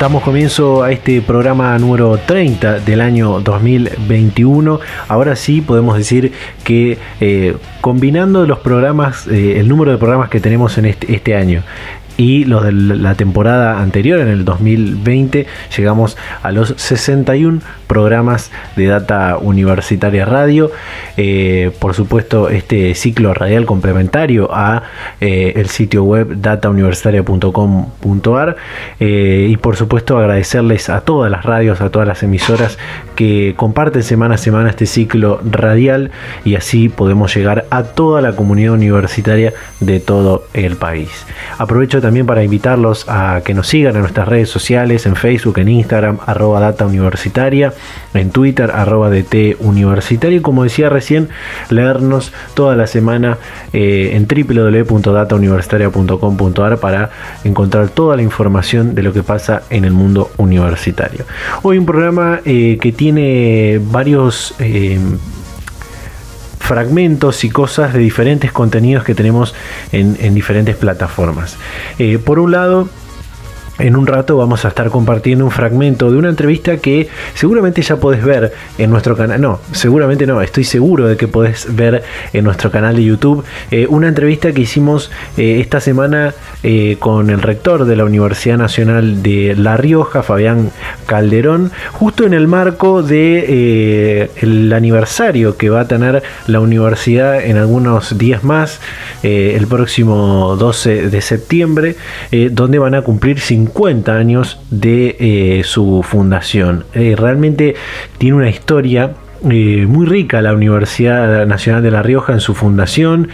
Damos comienzo a este programa número 30 del año 2021. Ahora sí podemos decir que eh, combinando los programas, eh, el número de programas que tenemos en este, este año y los de la temporada anterior, en el 2020, llegamos a los 61 programas de Data Universitaria Radio. Eh, por supuesto, este ciclo radial complementario a eh, el sitio web datauniversitaria.com.ar eh, y por supuesto agradecerles a todas las radios, a todas las emisoras que comparten semana a semana este ciclo radial y así podemos llegar a toda la comunidad universitaria de todo el país. Aprovecho también para invitarlos a que nos sigan en nuestras redes sociales, en Facebook, en Instagram, arroba data universitaria, en Twitter, arroba DT universitario, como decía recién, leernos toda la semana eh, en www.datauniversitaria.com.ar para encontrar toda la información de lo que pasa en el mundo universitario. Hoy un programa eh, que tiene varios... Eh, fragmentos y cosas de diferentes contenidos que tenemos en, diferentes plataformas. Eh, por un lado, en un rato vamos a estar compartiendo un fragmento de una entrevista que seguramente ya podés ver en nuestro canal. No, seguramente no, estoy seguro de que podés ver en nuestro canal de YouTube. Eh, una entrevista que hicimos eh, esta semana eh, con el rector de la Universidad Nacional de La Rioja, Fabián Calderón, justo en el marco de el aniversario que va a tener la universidad en algunos días más, el próximo 12 de septiembre, donde van a cumplir 50 50 años de eh, su fundación. Eh, realmente tiene una historia eh, muy rica la Universidad Nacional de La Rioja en su fundación,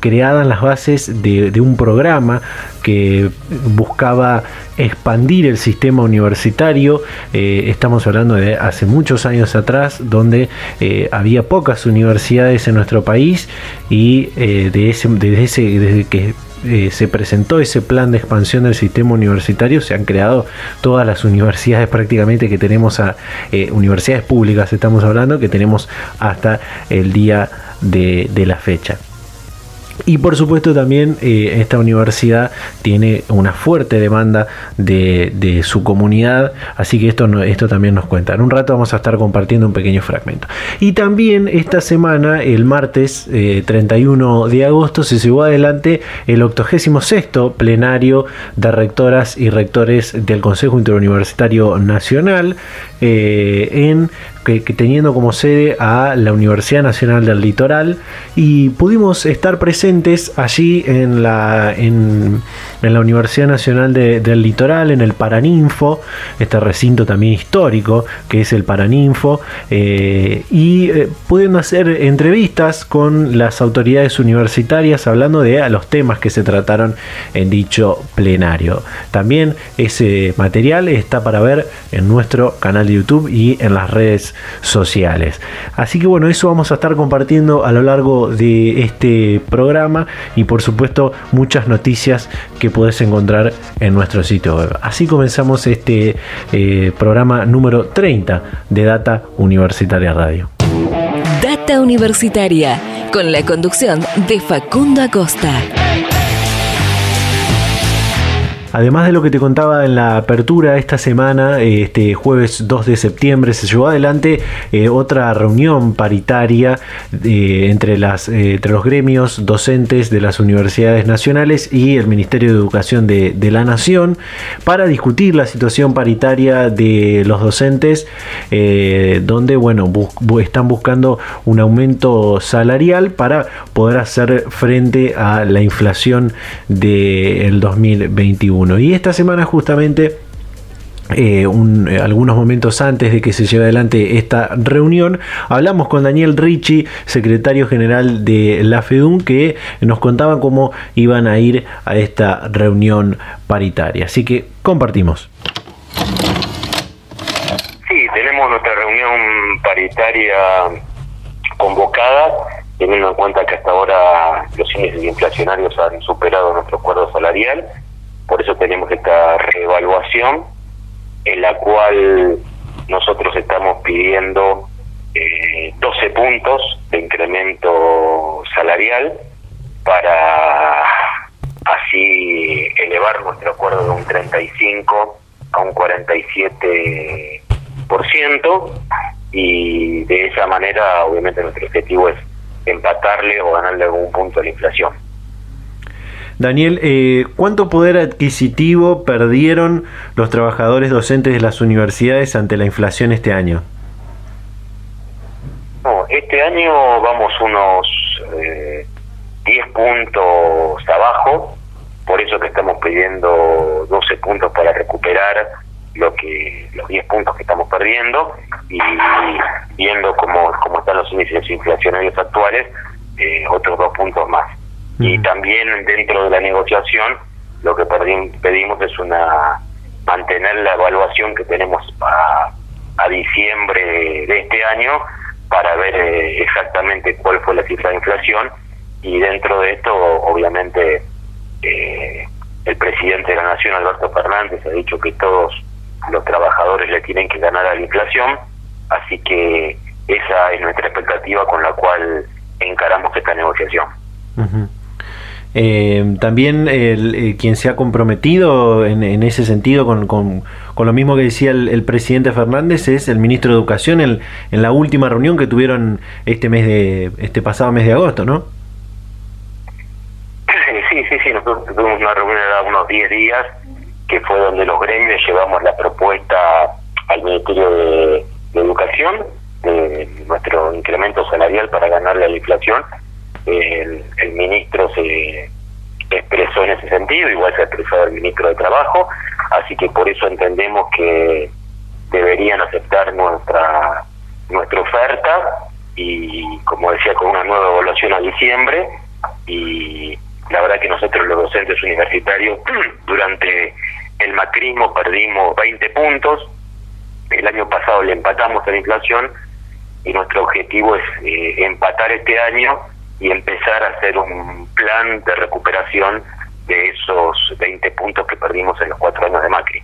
creada en las bases de, un programa que buscaba expandir el sistema universitario. estamos hablando de hace muchos años atrás, donde había pocas universidades en nuestro país y de ese, desde que eh, se presentó ese plan de expansión del sistema universitario, se han creado todas las universidades prácticamente que tenemos, a, eh, universidades públicas estamos hablando, que tenemos hasta el día de la fecha. Y por supuesto también eh, esta universidad tiene una fuerte demanda de, su comunidad, así que esto, esto también nos cuenta. En un rato vamos a estar compartiendo un pequeño fragmento. Y también esta semana, el martes 31 eh, de agosto, se llevó adelante el 86 plenario de rectoras y rectores del Consejo Interuniversitario Nacional eh, en que, teniendo como sede a la Universidad Nacional del Litoral y pudimos estar presentes allí en la, en, la Universidad Nacional del Litoral, en el Paraninfo, este recinto también histórico que es el Paraninfo, eh, y eh, pudiendo hacer entrevistas con las autoridades universitarias hablando de los temas que se trataron en dicho plenario. También ese material está para ver en nuestro canal de YouTube y en las redes sociales. Así que bueno, eso vamos a estar compartiendo a lo largo de este programa y por supuesto muchas noticias que puedes encontrar en nuestro sitio web. Así comenzamos este eh, programa número 30 de Data Universitaria Radio. Data Universitaria, con la conducción de Facundo Acosta. Además de lo que te contaba en la apertura esta semana, este jueves 2 de septiembre, se llevó adelante eh, otra reunión paritaria eh, entre, las, eh, entre los gremios docentes de las universidades nacionales y el Ministerio de Educación de, de la Nación para discutir la situación paritaria de los docentes, donde bueno, están buscando un aumento salarial para poder hacer frente a la inflación del 2021. Y esta semana justamente eh, eh, algunos momentos antes de que se lleve adelante esta reunión, hablamos con Daniel Ricci, secretario general de la FEDUN, que nos contaba cómo iban a ir a esta reunión paritaria. Así que compartimos. Sí, tenemos nuestra reunión paritaria convocada, teniendo en cuenta que hasta ahora los índices inflacionarios han superado nuestro acuerdo salarial por eso tenemos esta reevaluación en la cual nosotros estamos pidiendo eh, 12 puntos de incremento salarial para así elevar nuestro acuerdo de un 35 a un 47% y de esa manera obviamente nuestro objetivo es empatarle o ganarle algún punto a la inflación. Daniel, eh, ¿cuánto poder adquisitivo perdieron los trabajadores docentes de las universidades ante la inflación este año? este año vamos unos 10 eh, puntos abajo, por eso que estamos pidiendo 12 puntos para recuperar lo que los 10 puntos que estamos perdiendo y viendo cómo, cómo están los índices inflacionarios actuales, eh, otros dos puntos más y también dentro de la negociación lo que pedimos es una mantener la evaluación que tenemos a, a diciembre de este año para ver eh, exactamente cuál fue la cifra de inflación y dentro de esto obviamente eh, el presidente de la nación Alberto Fernández ha dicho que todos los trabajadores le tienen que ganar a la inflación así que esa es nuestra expectativa con la cual encaramos esta negociación. Eh, también el, eh, quien se ha comprometido en, ese sentido con, con, lo mismo que decía el, presidente Fernández es el ministro de Educación en, en, la última reunión que tuvieron este mes de este pasado mes de agosto, ¿no? Sí, sí, sí, nosotros tuvimos una reunión de unos 10 días que fue donde los gremios llevamos la propuesta al Ministerio de, Educación de nuestro incremento salarial para ganarle a la inflación el, ministro se expresó en ese sentido, igual se ha expresado el ministro de Trabajo, así que por eso entendemos que deberían aceptar nuestra nuestra oferta y como decía con una nueva evaluación a diciembre. Y la verdad que nosotros los docentes universitarios durante el macrismo perdimos 20 puntos, el año pasado le empatamos a la inflación y nuestro objetivo es eh, empatar este año y empezar a hacer un plan de recuperación de esos 20 puntos que perdimos en los cuatro años de Macri.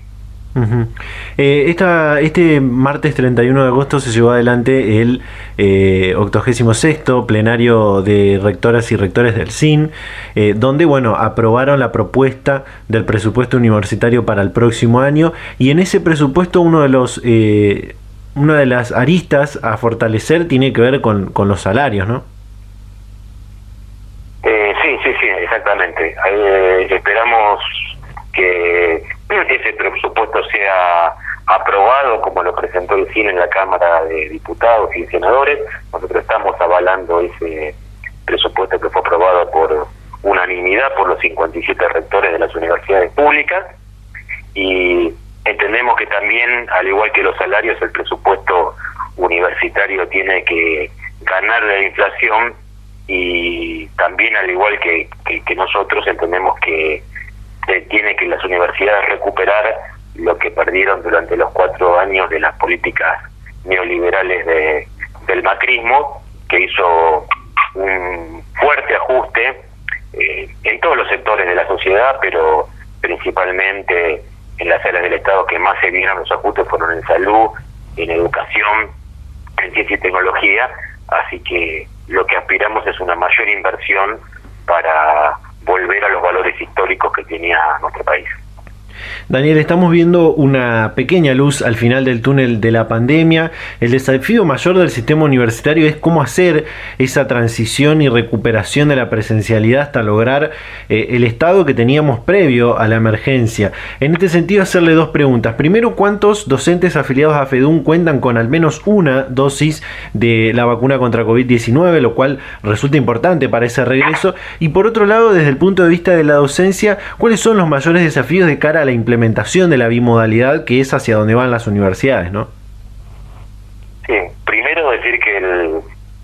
Eh, esta, este martes 31 de agosto se llevó adelante el eh, 86 plenario de rectoras y rectores del CIN, eh, donde bueno aprobaron la propuesta del presupuesto universitario para el próximo año y en ese presupuesto uno de los eh, una de las aristas a fortalecer tiene que ver con, con los salarios, ¿no? Sí, sí, exactamente. Eh, esperamos que ese presupuesto sea aprobado como lo presentó el CINE en la Cámara de Diputados y Senadores. Nosotros estamos avalando ese presupuesto que fue aprobado por unanimidad por los 57 rectores de las universidades públicas y entendemos que también, al igual que los salarios, el presupuesto universitario tiene que ganar la inflación y también al igual que, que, nosotros entendemos que tiene que las universidades recuperar lo que perdieron durante los cuatro años de las políticas neoliberales de, del macrismo, que hizo un fuerte ajuste eh, en todos los sectores de la sociedad, pero principalmente en las áreas del Estado que más se vieron los ajustes fueron en salud, en educación, en ciencia y tecnología, así que lo que aspiramos es una mayor inversión para volver a los valores históricos que tenía nuestro país. Daniel, estamos viendo una pequeña luz al final del túnel de la pandemia. El desafío mayor del sistema universitario es cómo hacer esa transición y recuperación de la presencialidad hasta lograr eh, el estado que teníamos previo a la emergencia. En este sentido, hacerle dos preguntas. Primero, ¿cuántos docentes afiliados a FEDUN cuentan con al menos una dosis de la vacuna contra COVID-19, lo cual resulta importante para ese regreso? Y por otro lado, desde el punto de vista de la docencia, ¿cuáles son los mayores desafíos de cara a la implementación de la bimodalidad que es hacia donde van las universidades, ¿no? Sí, primero decir que el,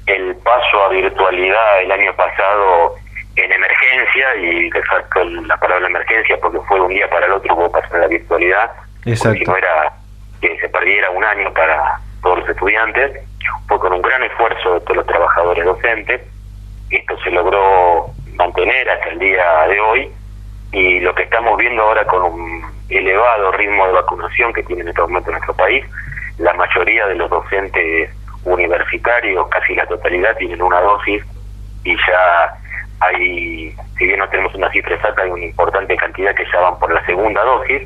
el paso a virtualidad el año pasado en emergencia, y exacto la palabra emergencia porque fue un día para el otro hubo pasar a la virtualidad, Exacto. si no era que se perdiera un año para todos los estudiantes, fue con un gran esfuerzo de todos los trabajadores docentes, esto se logró mantener hasta el día de hoy, y lo que estamos viendo ahora con un elevado ritmo de vacunación que tiene en este momento nuestro país, la mayoría de los docentes universitarios, casi la totalidad, tienen una dosis y ya hay, si bien no tenemos una cifra exacta, hay una importante cantidad que ya van por la segunda dosis,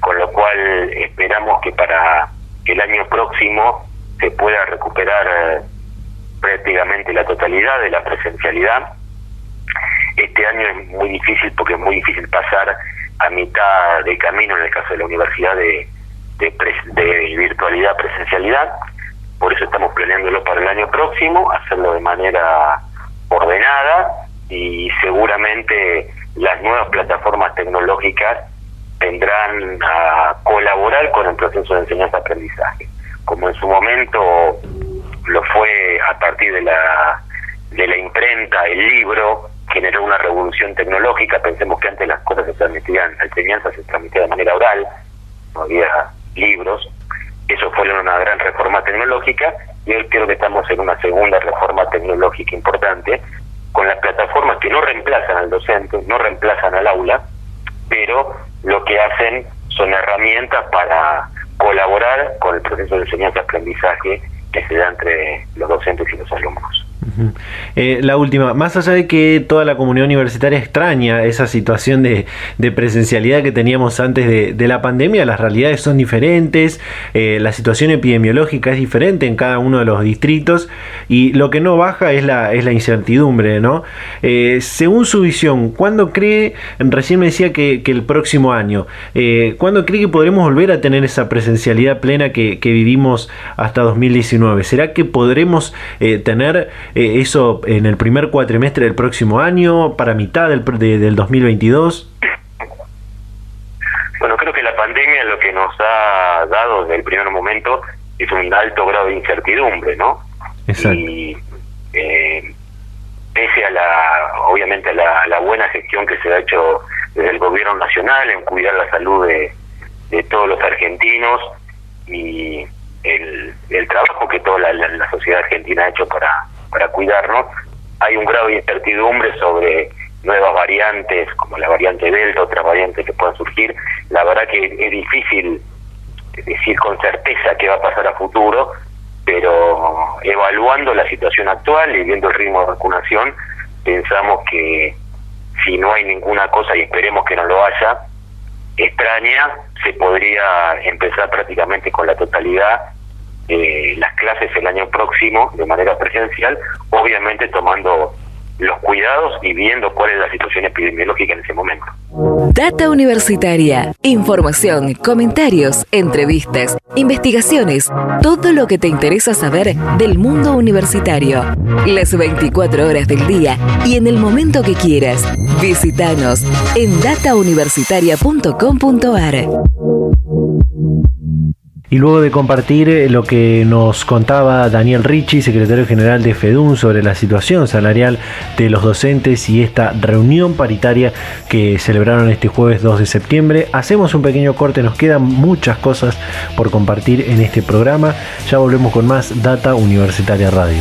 con lo cual esperamos que para el año próximo se pueda recuperar eh, prácticamente la totalidad de la presencialidad este año es muy difícil porque es muy difícil pasar a mitad de camino en el caso de la universidad de, de, virtualidad presencialidad. Por eso estamos planeándolo para el año próximo, hacerlo de manera ordenada y seguramente las nuevas plataformas tecnológicas vendrán a colaborar con el proceso de enseñanza-aprendizaje. Como en su momento lo fue a partir de la, de la imprenta, el libro, generó una revolución tecnológica. Pensemos que antes las cosas se transmitían, la enseñanza se transmitía de manera oral, no había libros. Eso fue una gran reforma tecnológica y hoy creo que estamos en una segunda reforma tecnológica importante con las plataformas que no reemplazan al docente, no reemplazan al aula, pero lo que hacen son herramientas para colaborar con el proceso de enseñanza-aprendizaje que se da entre los docentes y los alumnos. Eh, la última, más allá de que toda la comunidad universitaria extraña esa situación de, presencialidad que teníamos antes de, la pandemia, las realidades son diferentes, eh, la situación epidemiológica es diferente en cada uno de los distritos y lo que no baja es la, es la incertidumbre, ¿no? Eh, según su visión, ¿cuándo cree, recién me decía que, el próximo año, ¿cuándo cree que podremos volver a tener esa presencialidad plena que vivimos hasta 2019? ¿Será que podremos tener eh, eso en el primer cuatrimestre del próximo año, para mitad del, del 2022? Bueno, creo que la pandemia lo que nos ha dado desde el primer momento es un alto grado de incertidumbre, ¿no? Exacto. Y eh, pese a la, obviamente, a la, buena gestión que se ha hecho desde el gobierno nacional en cuidar la salud de, de todos los argentinos y el, el trabajo que toda la sociedad argentina ha hecho para para cuidarnos, hay un grado de incertidumbre sobre nuevas variantes como la variante Delta, otras variantes que puedan surgir. La verdad que es difícil decir con certeza qué va a pasar a futuro, pero evaluando la situación actual y viendo el ritmo de vacunación, pensamos que si no hay ninguna cosa, y esperemos que no lo haya, extraña, se podría empezar prácticamente con la totalidad eh, las clases el año próximo de manera presencial, obviamente tomando los cuidados y viendo cuál es la situación epidemiológica en ese momento. Data Universitaria. Información, comentarios, entrevistas, investigaciones, todo lo que te interesa saber del mundo universitario. Las 24 horas del día y en el momento que quieras. Visítanos en datauniversitaria.com.ar. Y luego de compartir eh, lo que nos contaba Daniel Ricci, secretario general de FEDUN, sobre la situación salarial de los docentes y esta reunión paritaria que celebraron este jueves 2 de septiembre, hacemos un pequeño corte, nos quedan muchas cosas por compartir en este programa. Ya volvemos con más Data Universitaria Radio.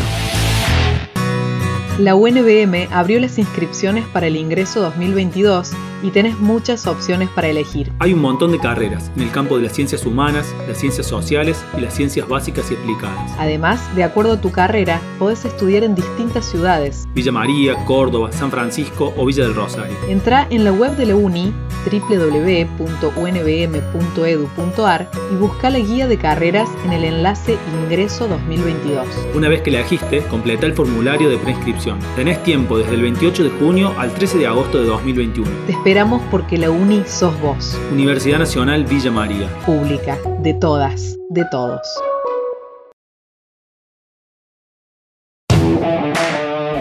La UNBM abrió las inscripciones para el ingreso 2022 y tenés muchas opciones para elegir. Hay un montón de carreras en el campo de las ciencias humanas, las ciencias sociales y las ciencias básicas y aplicadas. Además, de acuerdo a tu carrera, podés estudiar en distintas ciudades. Villa María, Córdoba, San Francisco o Villa del Rosario. Entra en la web de la UNI www.unbm.edu.ar y busca la guía de carreras en el enlace Ingreso 2022. Una vez que la elegiste, completa el formulario de preinscripción. Tenés tiempo desde el 28 de junio al 13 de agosto de 2021. Te esperamos porque la UNI sos vos. Universidad Nacional Villa María. Pública, de todas, de todos.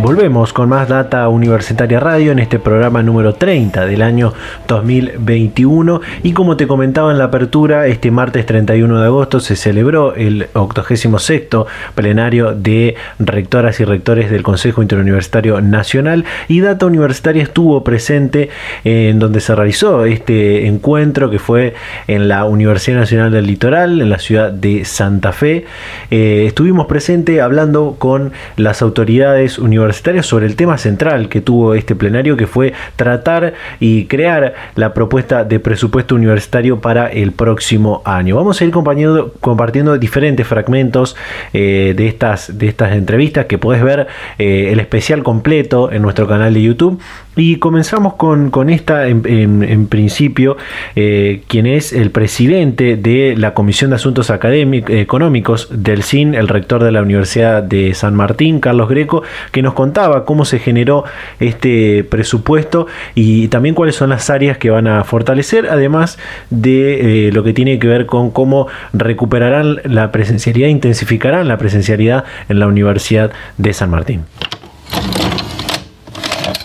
Volvemos con más Data Universitaria Radio en este programa número 30 del año 2021 y como te comentaba en la apertura, este martes 31 de agosto se celebró el 86 plenario de rectoras y rectores del Consejo Interuniversitario Nacional y Data Universitaria estuvo presente en donde se realizó este encuentro que fue en la Universidad Nacional del Litoral, en la ciudad de Santa Fe. Eh, estuvimos presentes hablando con las autoridades universitarias sobre el tema central que tuvo este plenario, que fue tratar y crear la propuesta de presupuesto universitario para el próximo año. Vamos a ir compartiendo, diferentes fragmentos eh, de, estas, de estas entrevistas que puedes ver eh, el especial completo en nuestro canal de YouTube. Y comenzamos con, esta, en, principio, eh, quien es el presidente de la Comisión de Asuntos Académicos, Económicos del CIN, el rector de la Universidad de San Martín, Carlos Greco, que nos contaba cómo se generó este presupuesto y también cuáles son las áreas que van a fortalecer, además de eh, lo que tiene que ver con cómo recuperarán la presencialidad, intensificarán la presencialidad en la Universidad de San Martín.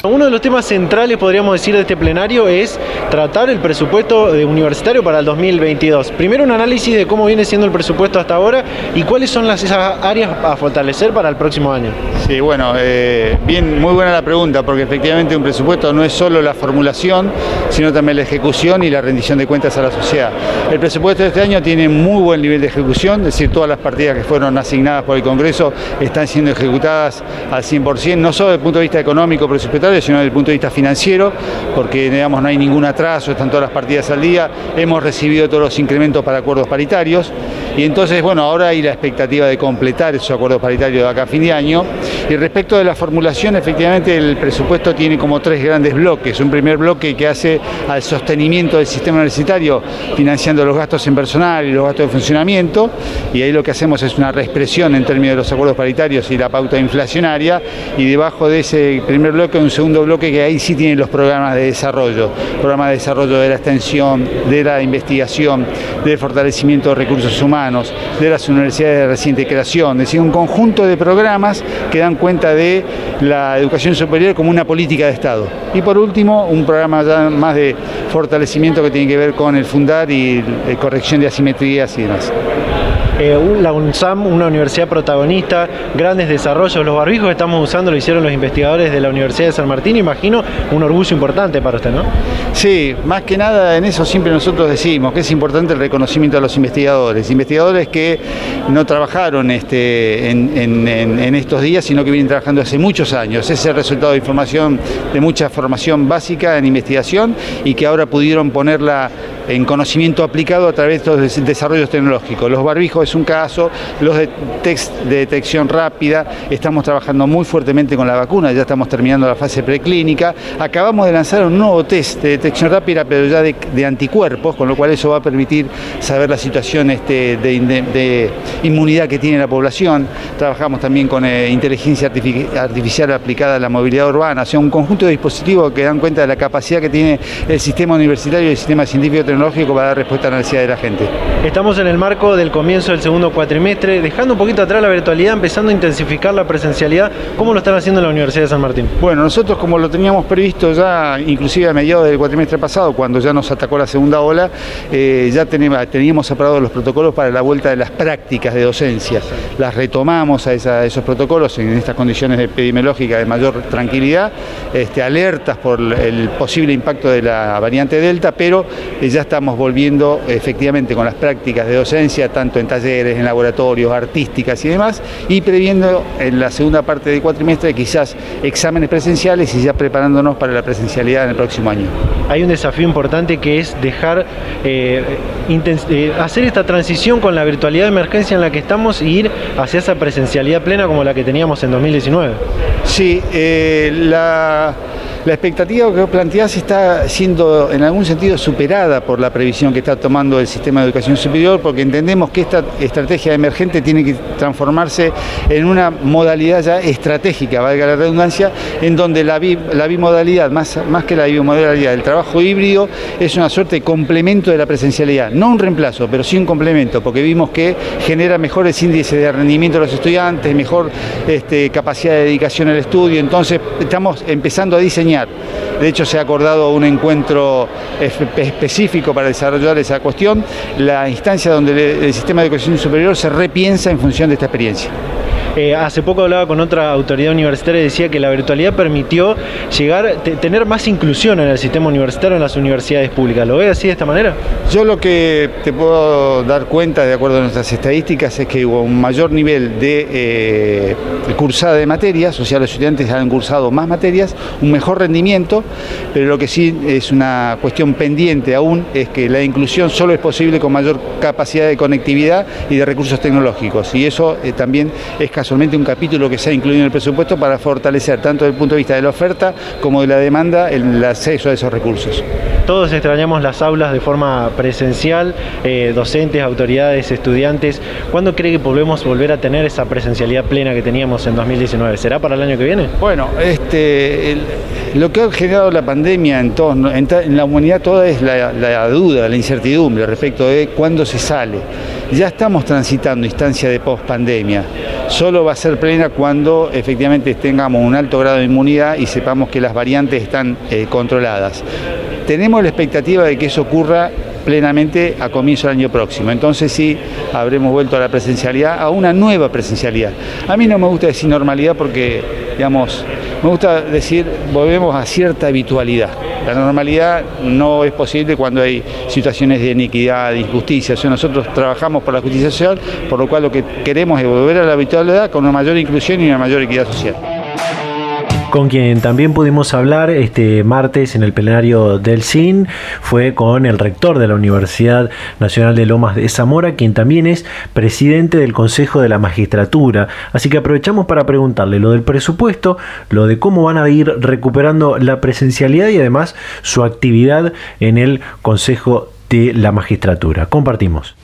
Uno de los temas centrales, podríamos decir, de este plenario es tratar el presupuesto universitario para el 2022. Primero un análisis de cómo viene siendo el presupuesto hasta ahora y cuáles son las esas áreas a fortalecer para el próximo año. Sí, bueno, eh, bien, muy buena la pregunta, porque efectivamente un presupuesto no es solo la formulación, sino también la ejecución y la rendición de cuentas a la sociedad. El presupuesto de este año tiene muy buen nivel de ejecución, es decir, todas las partidas que fueron asignadas por el Congreso están siendo ejecutadas al 100%, no solo desde el punto de vista económico presupuestario, sino desde el punto de vista financiero, porque digamos, no hay ningún atraso, están todas las partidas al día, hemos recibido todos los incrementos para acuerdos paritarios y entonces, bueno, ahora hay la expectativa de completar esos acuerdos paritarios de acá a fin de año. Y respecto de la formulación, efectivamente el presupuesto tiene como tres grandes bloques. Un primer bloque que hace al sostenimiento del sistema universitario, financiando los gastos en personal y los gastos de funcionamiento, y ahí lo que hacemos es una reexpresión en términos de los acuerdos paritarios y la pauta inflacionaria, y debajo de ese primer bloque un segundo bloque que ahí sí tienen los programas de desarrollo, programas de desarrollo de la extensión, de la investigación, del fortalecimiento de recursos humanos, de las universidades de reciente creación, es decir, un conjunto de programas que dan cuenta de la educación superior como una política de Estado. Y por último, un programa ya más de fortalecimiento que tiene que ver con el fundar y eh, corrección de asimetrías y demás. Eh, la UNSAM, una universidad protagonista, grandes desarrollos. Los barbijos que estamos usando lo hicieron los investigadores de la Universidad de San Martín, imagino un orgullo importante para usted, ¿no? Sí, más que nada en eso siempre nosotros decimos que es importante el reconocimiento a los investigadores, investigadores que no trabajaron este, en, estos días, sino que vienen trabajando hace muchos años. Es el resultado de información, de mucha formación básica en investigación y que ahora pudieron ponerla en conocimiento aplicado a través de estos desarrollos tecnológicos. Los barbijos es un caso, los de, de detección rápida, estamos trabajando muy fuertemente con la vacuna, ya estamos terminando la fase preclínica, acabamos de lanzar un nuevo test de detección rápida, pero ya de, anticuerpos, con lo cual eso va a permitir saber la situación este, de, inmunidad que tiene la población, trabajamos también con eh, inteligencia artificial aplicada a la movilidad urbana, o sea, un conjunto de dispositivos que dan cuenta de la capacidad que tiene el sistema universitario y el sistema científico tecnológico para dar respuesta a la necesidad de la gente. Estamos en el marco del comienzo el segundo cuatrimestre, dejando un poquito atrás la virtualidad, empezando a intensificar la presencialidad. ¿Cómo lo están haciendo en la Universidad de San Martín? Bueno, nosotros como lo teníamos previsto ya, inclusive a mediados del cuatrimestre pasado, cuando ya nos atacó la segunda ola, eh, ya teníamos, teníamos aprobados los protocolos para la vuelta de las prácticas de docencia. Las retomamos a, esos protocolos en estas condiciones epidemiológicas de mayor tranquilidad, este, alertas por el posible impacto de la variante Delta, pero eh, ya estamos volviendo efectivamente con las prácticas de docencia, tanto en talleres en laboratorios, artísticas y demás, y previendo en la segunda parte del cuatrimestre quizás exámenes presenciales y ya preparándonos para la presencialidad en el próximo año. Hay un desafío importante que es dejar, eh, eh, hacer esta transición con la virtualidad de emergencia en la que estamos y ir hacia esa presencialidad plena como la que teníamos en 2019. Sí, eh, la La expectativa que planteás está siendo en algún sentido superada por la previsión que está tomando el sistema de educación superior, porque entendemos que esta estrategia emergente tiene que transformarse en una modalidad ya estratégica, valga la redundancia, en donde la, bimodalidad, más, que la bimodalidad, el trabajo híbrido es una suerte de complemento de la presencialidad, no un reemplazo, pero sí un complemento, porque vimos que genera mejores índices de rendimiento de los estudiantes, mejor este, capacidad de dedicación al estudio, entonces estamos empezando a diseñar. De hecho, se ha acordado un encuentro específico para desarrollar esa cuestión, la instancia donde el sistema de educación superior se repiensa en función de esta experiencia. Eh, hace poco hablaba con otra autoridad universitaria y decía que la virtualidad permitió llegar, tener más inclusión en el sistema universitario en las universidades públicas. ¿Lo ve así de esta manera? Yo lo que te puedo dar cuenta, de acuerdo a nuestras estadísticas, es que hubo un mayor nivel de eh, cursada de materias, o sea, los estudiantes han cursado más materias, un mejor rendimiento, pero lo que sí es una cuestión pendiente aún es que la inclusión solo es posible con mayor capacidad de conectividad y de recursos tecnológicos, y eso eh, también es solamente un capítulo que se ha incluido en el presupuesto para fortalecer tanto desde el punto de vista de la oferta como de la demanda el acceso a esos recursos. Todos extrañamos las aulas de forma presencial, eh, docentes, autoridades, estudiantes. ¿Cuándo cree que podemos volver a tener esa presencialidad plena que teníamos en 2019? ¿Será para el año que viene? Bueno, este, lo que ha generado la pandemia en, en, la humanidad toda es la, la duda, la incertidumbre respecto de cuándo se sale. Ya estamos transitando instancia de post-pandemia. Solo va a ser plena cuando efectivamente tengamos un alto grado de inmunidad y sepamos que las variantes están eh, controladas. Tenemos la expectativa de que eso ocurra plenamente a comienzo del año próximo. Entonces sí, habremos vuelto a la presencialidad, a una nueva presencialidad. A mí no me gusta decir normalidad porque, digamos, me gusta decir volvemos a cierta habitualidad. La normalidad no es posible cuando hay situaciones de iniquidad, de injusticia. nosotros trabajamos por la justicia social, por lo cual lo que queremos es volver a la habitualidad con una mayor inclusión y una mayor equidad social con quien también pudimos hablar este martes en el plenario del CIN fue con el rector de la Universidad Nacional de Lomas de Zamora, quien también es presidente del Consejo de la Magistratura. Así que aprovechamos para preguntarle lo del presupuesto, lo de cómo van a ir recuperando la presencialidad y además su actividad en el Consejo de la Magistratura. Compartimos.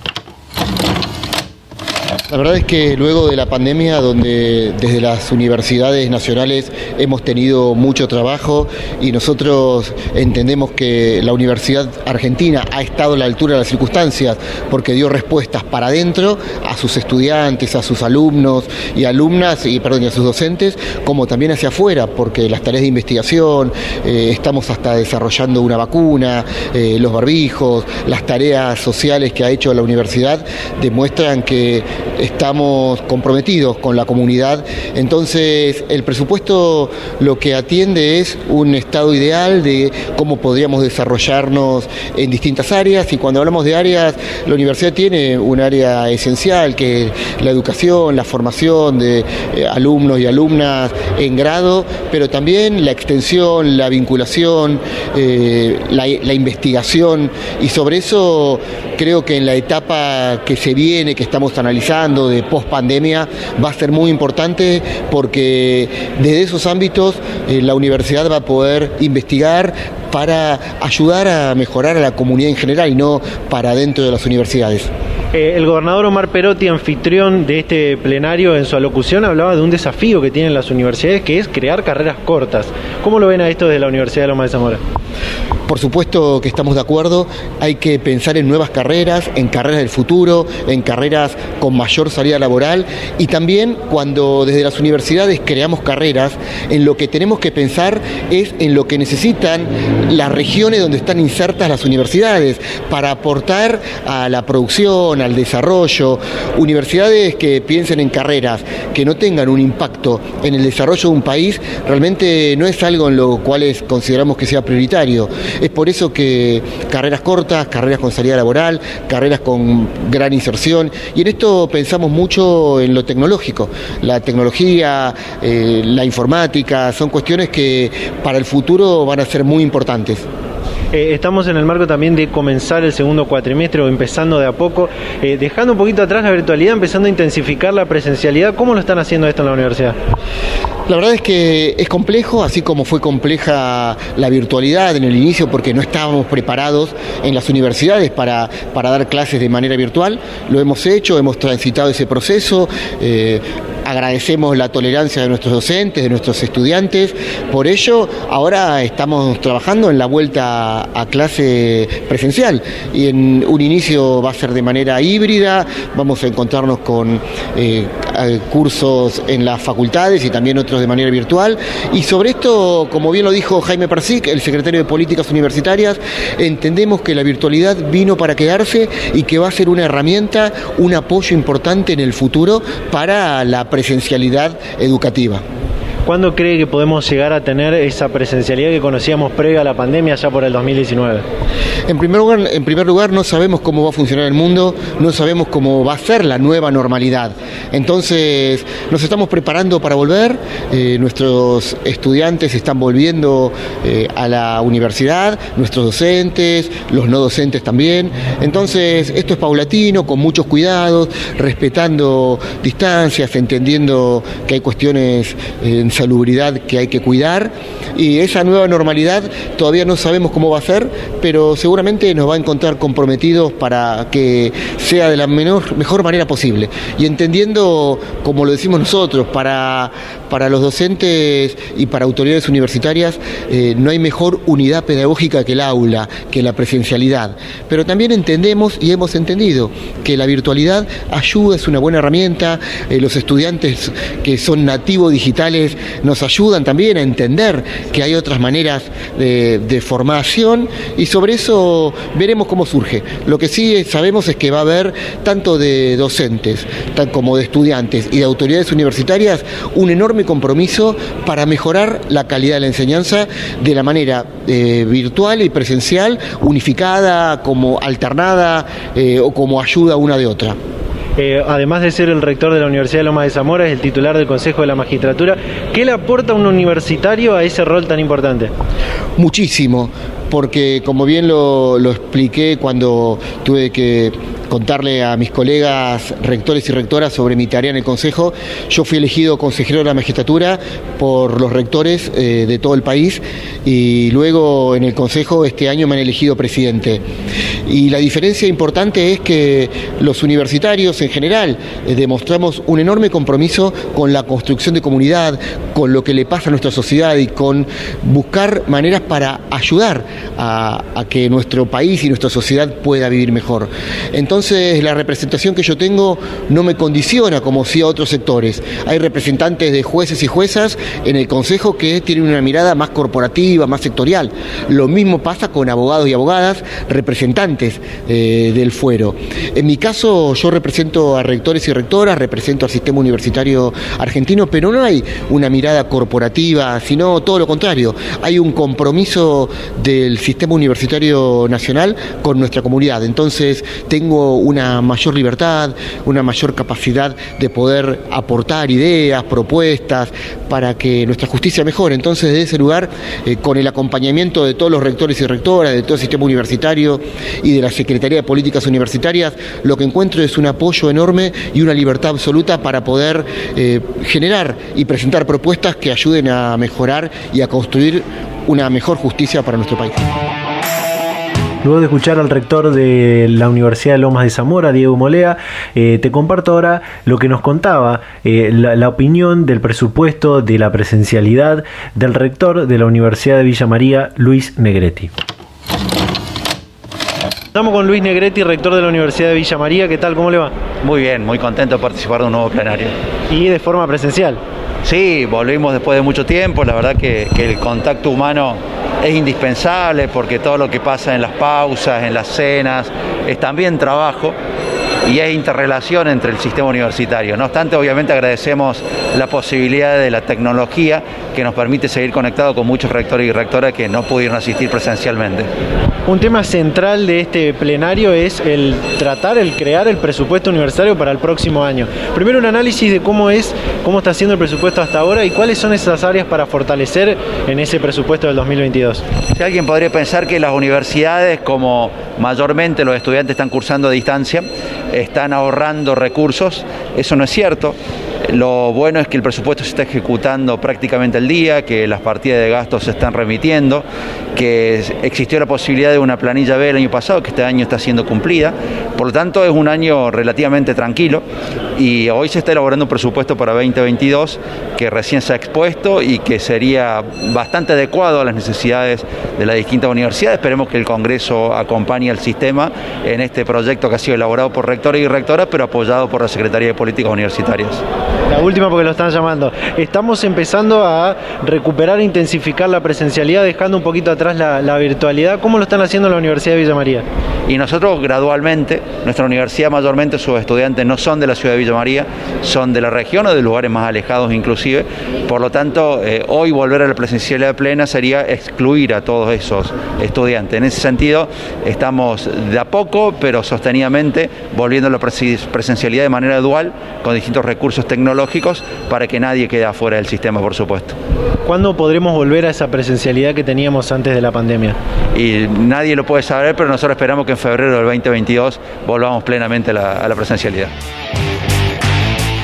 La verdad es que luego de la pandemia, donde desde las universidades nacionales hemos tenido mucho trabajo y nosotros entendemos que la Universidad Argentina ha estado a la altura de las circunstancias porque dio respuestas para adentro a sus estudiantes, a sus alumnos y alumnas, y perdón, y a sus docentes, como también hacia afuera, porque las tareas de investigación, eh, estamos hasta desarrollando una vacuna, eh, los barbijos, las tareas sociales que ha hecho la universidad demuestran que estamos comprometidos con la comunidad. Entonces, el presupuesto lo que atiende es un estado ideal de cómo podríamos desarrollarnos en distintas áreas y cuando hablamos de áreas, la universidad tiene un área esencial que es la educación, la formación de eh, alumnos y alumnas en grado, pero también la extensión, la vinculación, eh, la, la investigación y sobre eso creo que en la etapa que se viene, que estamos analizando, de post pandemia va a ser muy importante porque desde esos ámbitos eh, la universidad va a poder investigar para ayudar a mejorar a la comunidad en general y no para dentro de las universidades. Eh, el gobernador Omar Perotti, anfitrión de este plenario, en su alocución hablaba de un desafío que tienen las universidades, que es crear carreras cortas. ¿Cómo lo ven a esto desde la Universidad de Loma de Zamora? Por supuesto que estamos de acuerdo, hay que pensar en nuevas carreras, en carreras del futuro, en carreras con mayor salida laboral y también cuando desde las universidades creamos carreras, en lo que tenemos que pensar es en lo que necesitan las regiones donde están insertas las universidades para aportar a la producción, al desarrollo. Universidades que piensen en carreras que no tengan un impacto en el desarrollo de un país realmente no es algo en lo cual consideramos que sea prioritario. Es por eso que carreras cortas, carreras con salida laboral, carreras con gran inserción, y en esto pensamos mucho en lo tecnológico. La tecnología, eh, la informática, son cuestiones que para el futuro van a ser muy importantes. Eh, estamos en el marco también de comenzar el segundo cuatrimestre o empezando de a poco, eh, dejando un poquito atrás la virtualidad, empezando a intensificar la presencialidad. ¿Cómo lo están haciendo esto en la universidad? La verdad es que es complejo, así como fue compleja la virtualidad en el inicio porque no estábamos preparados en las universidades para, para dar clases de manera virtual. Lo hemos hecho, hemos transitado ese proceso. Eh, agradecemos la tolerancia de nuestros docentes, de nuestros estudiantes. Por ello, ahora estamos trabajando en la vuelta a clase presencial y en un inicio va a ser de manera híbrida, vamos a encontrarnos con eh, cursos en las facultades y también otros de manera virtual. Y sobre esto, como bien lo dijo Jaime Persic, el secretario de Políticas Universitarias, entendemos que la virtualidad vino para quedarse y que va a ser una herramienta, un apoyo importante en el futuro para la presencialidad educativa. ¿Cuándo cree que podemos llegar a tener esa presencialidad que conocíamos previa a la pandemia ya por el 2019? En primer, lugar, en primer lugar, no sabemos cómo va a funcionar el mundo, no sabemos cómo va a ser la nueva normalidad. Entonces, nos estamos preparando para volver, eh, nuestros estudiantes están volviendo eh, a la universidad, nuestros docentes, los no docentes también. Entonces, esto es paulatino, con muchos cuidados, respetando distancias, entendiendo que hay cuestiones en salubridad que hay que cuidar y esa nueva normalidad todavía no sabemos cómo va a ser, pero seguramente nos va a encontrar comprometidos para que sea de la menor, mejor manera posible. Y entendiendo, como lo decimos nosotros, para, para los docentes y para autoridades universitarias eh, no hay mejor unidad pedagógica que el aula, que la presencialidad. Pero también entendemos y hemos entendido que la virtualidad ayuda, es una buena herramienta, eh, los estudiantes que son nativos digitales nos ayudan también a entender que hay otras maneras de, formación y sobre eso veremos cómo surge. Lo que sí sabemos es que va a haber tanto de docentes como de estudiantes y de autoridades universitarias un enorme compromiso para mejorar la calidad de la enseñanza de la manera eh, virtual y presencial, unificada, como alternada eh, o como ayuda una de otra. Eh, además de ser el rector de la Universidad de Loma de Zamora, es el titular del Consejo de la Magistratura. ¿Qué le aporta un universitario a ese rol tan importante? Muchísimo, porque como bien lo expliqué cuando tuve que contarle a mis colegas rectores y rectoras sobre mi tarea en el Consejo. Yo fui elegido consejero de la magistratura por los rectores eh, de todo el país y luego en el Consejo este año me han elegido presidente. Y la diferencia importante es que los universitarios en general eh, demostramos un enorme compromiso con la construcción de comunidad, con lo que le pasa a nuestra sociedad y con buscar maneras para ayudar a, a que nuestro país y nuestra sociedad pueda vivir mejor. Entonces, entonces la representación que yo tengo no me condiciona como si a otros sectores. Hay representantes de jueces y juezas en el Consejo que tienen una mirada más corporativa, más sectorial. Lo mismo pasa con abogados y abogadas, representantes eh, del fuero. En mi caso yo represento a rectores y rectoras, represento al sistema universitario argentino, pero no hay una mirada corporativa, sino todo lo contrario. Hay un compromiso del sistema universitario nacional con nuestra comunidad. Entonces tengo una mayor libertad, una mayor capacidad de poder aportar ideas, propuestas, para que nuestra justicia mejore. Entonces, desde ese lugar, eh, con el acompañamiento de todos los rectores y rectoras, de todo el sistema universitario y de la Secretaría de Políticas Universitarias, lo que encuentro es un apoyo enorme y una libertad absoluta para poder eh, generar y presentar propuestas que ayuden a mejorar y a construir una mejor justicia para nuestro país. Luego de escuchar al rector de la Universidad de Lomas de Zamora, Diego Molea, eh, te comparto ahora lo que nos contaba, eh, la, opinión del presupuesto de la presencialidad del rector de la Universidad de Villa María, Luis Negretti. Estamos con Luis Negretti, rector de la Universidad de Villa María. ¿Qué tal? ¿Cómo le va? Muy bien, muy contento de participar de un nuevo plenario. ¿Y de forma presencial? Sí, volvimos después de mucho tiempo. La verdad que, el contacto humano es indispensable porque todo lo que pasa en las pausas, en las cenas, es también trabajo y hay interrelación entre el sistema universitario. No obstante, obviamente agradecemos la posibilidad de la tecnología que nos permite seguir conectados con muchos rectores y rectoras que no pudieron asistir presencialmente. Un tema central de este plenario es el tratar, el crear el presupuesto universitario para el próximo año. Primero un análisis de cómo es, cómo está siendo el presupuesto hasta ahora y cuáles son esas áreas para fortalecer en ese presupuesto del 2022. Si alguien podría pensar que las universidades, como mayormente los estudiantes están cursando a distancia, están ahorrando recursos, eso no es cierto. Lo bueno es que el presupuesto se está ejecutando prácticamente al día, que las partidas de gastos se están remitiendo, que existió la posibilidad de una planilla B el año pasado, que este año está siendo cumplida. Por lo tanto, es un año relativamente tranquilo y hoy se está elaborando un presupuesto para 2022 que recién se ha expuesto y que sería bastante adecuado a las necesidades de las distintas universidades. Esperemos que el Congreso acompañe al sistema en este proyecto que ha sido elaborado por rectores y rectoras, pero apoyado por la Secretaría de Políticas Universitarias. La última porque lo están llamando. Estamos empezando a recuperar e intensificar la presencialidad, dejando un poquito atrás la, virtualidad. ¿Cómo lo están haciendo en la Universidad de Villa María? Y nosotros gradualmente, nuestra universidad mayormente sus estudiantes no son de la ciudad de Villa María, son de la región o de lugares más alejados inclusive. Por lo tanto, eh, hoy volver a la presencialidad plena sería excluir a todos esos estudiantes. En ese sentido, estamos de a poco, pero sostenidamente, volviendo a la presencialidad de manera dual, con distintos recursos tecnológicos, para que nadie quede afuera del sistema, por supuesto. ¿Cuándo podremos volver a esa presencialidad que teníamos antes de la pandemia? Y nadie lo puede saber, pero nosotros esperamos que en febrero del 2022 volvamos plenamente a la, a la presencialidad.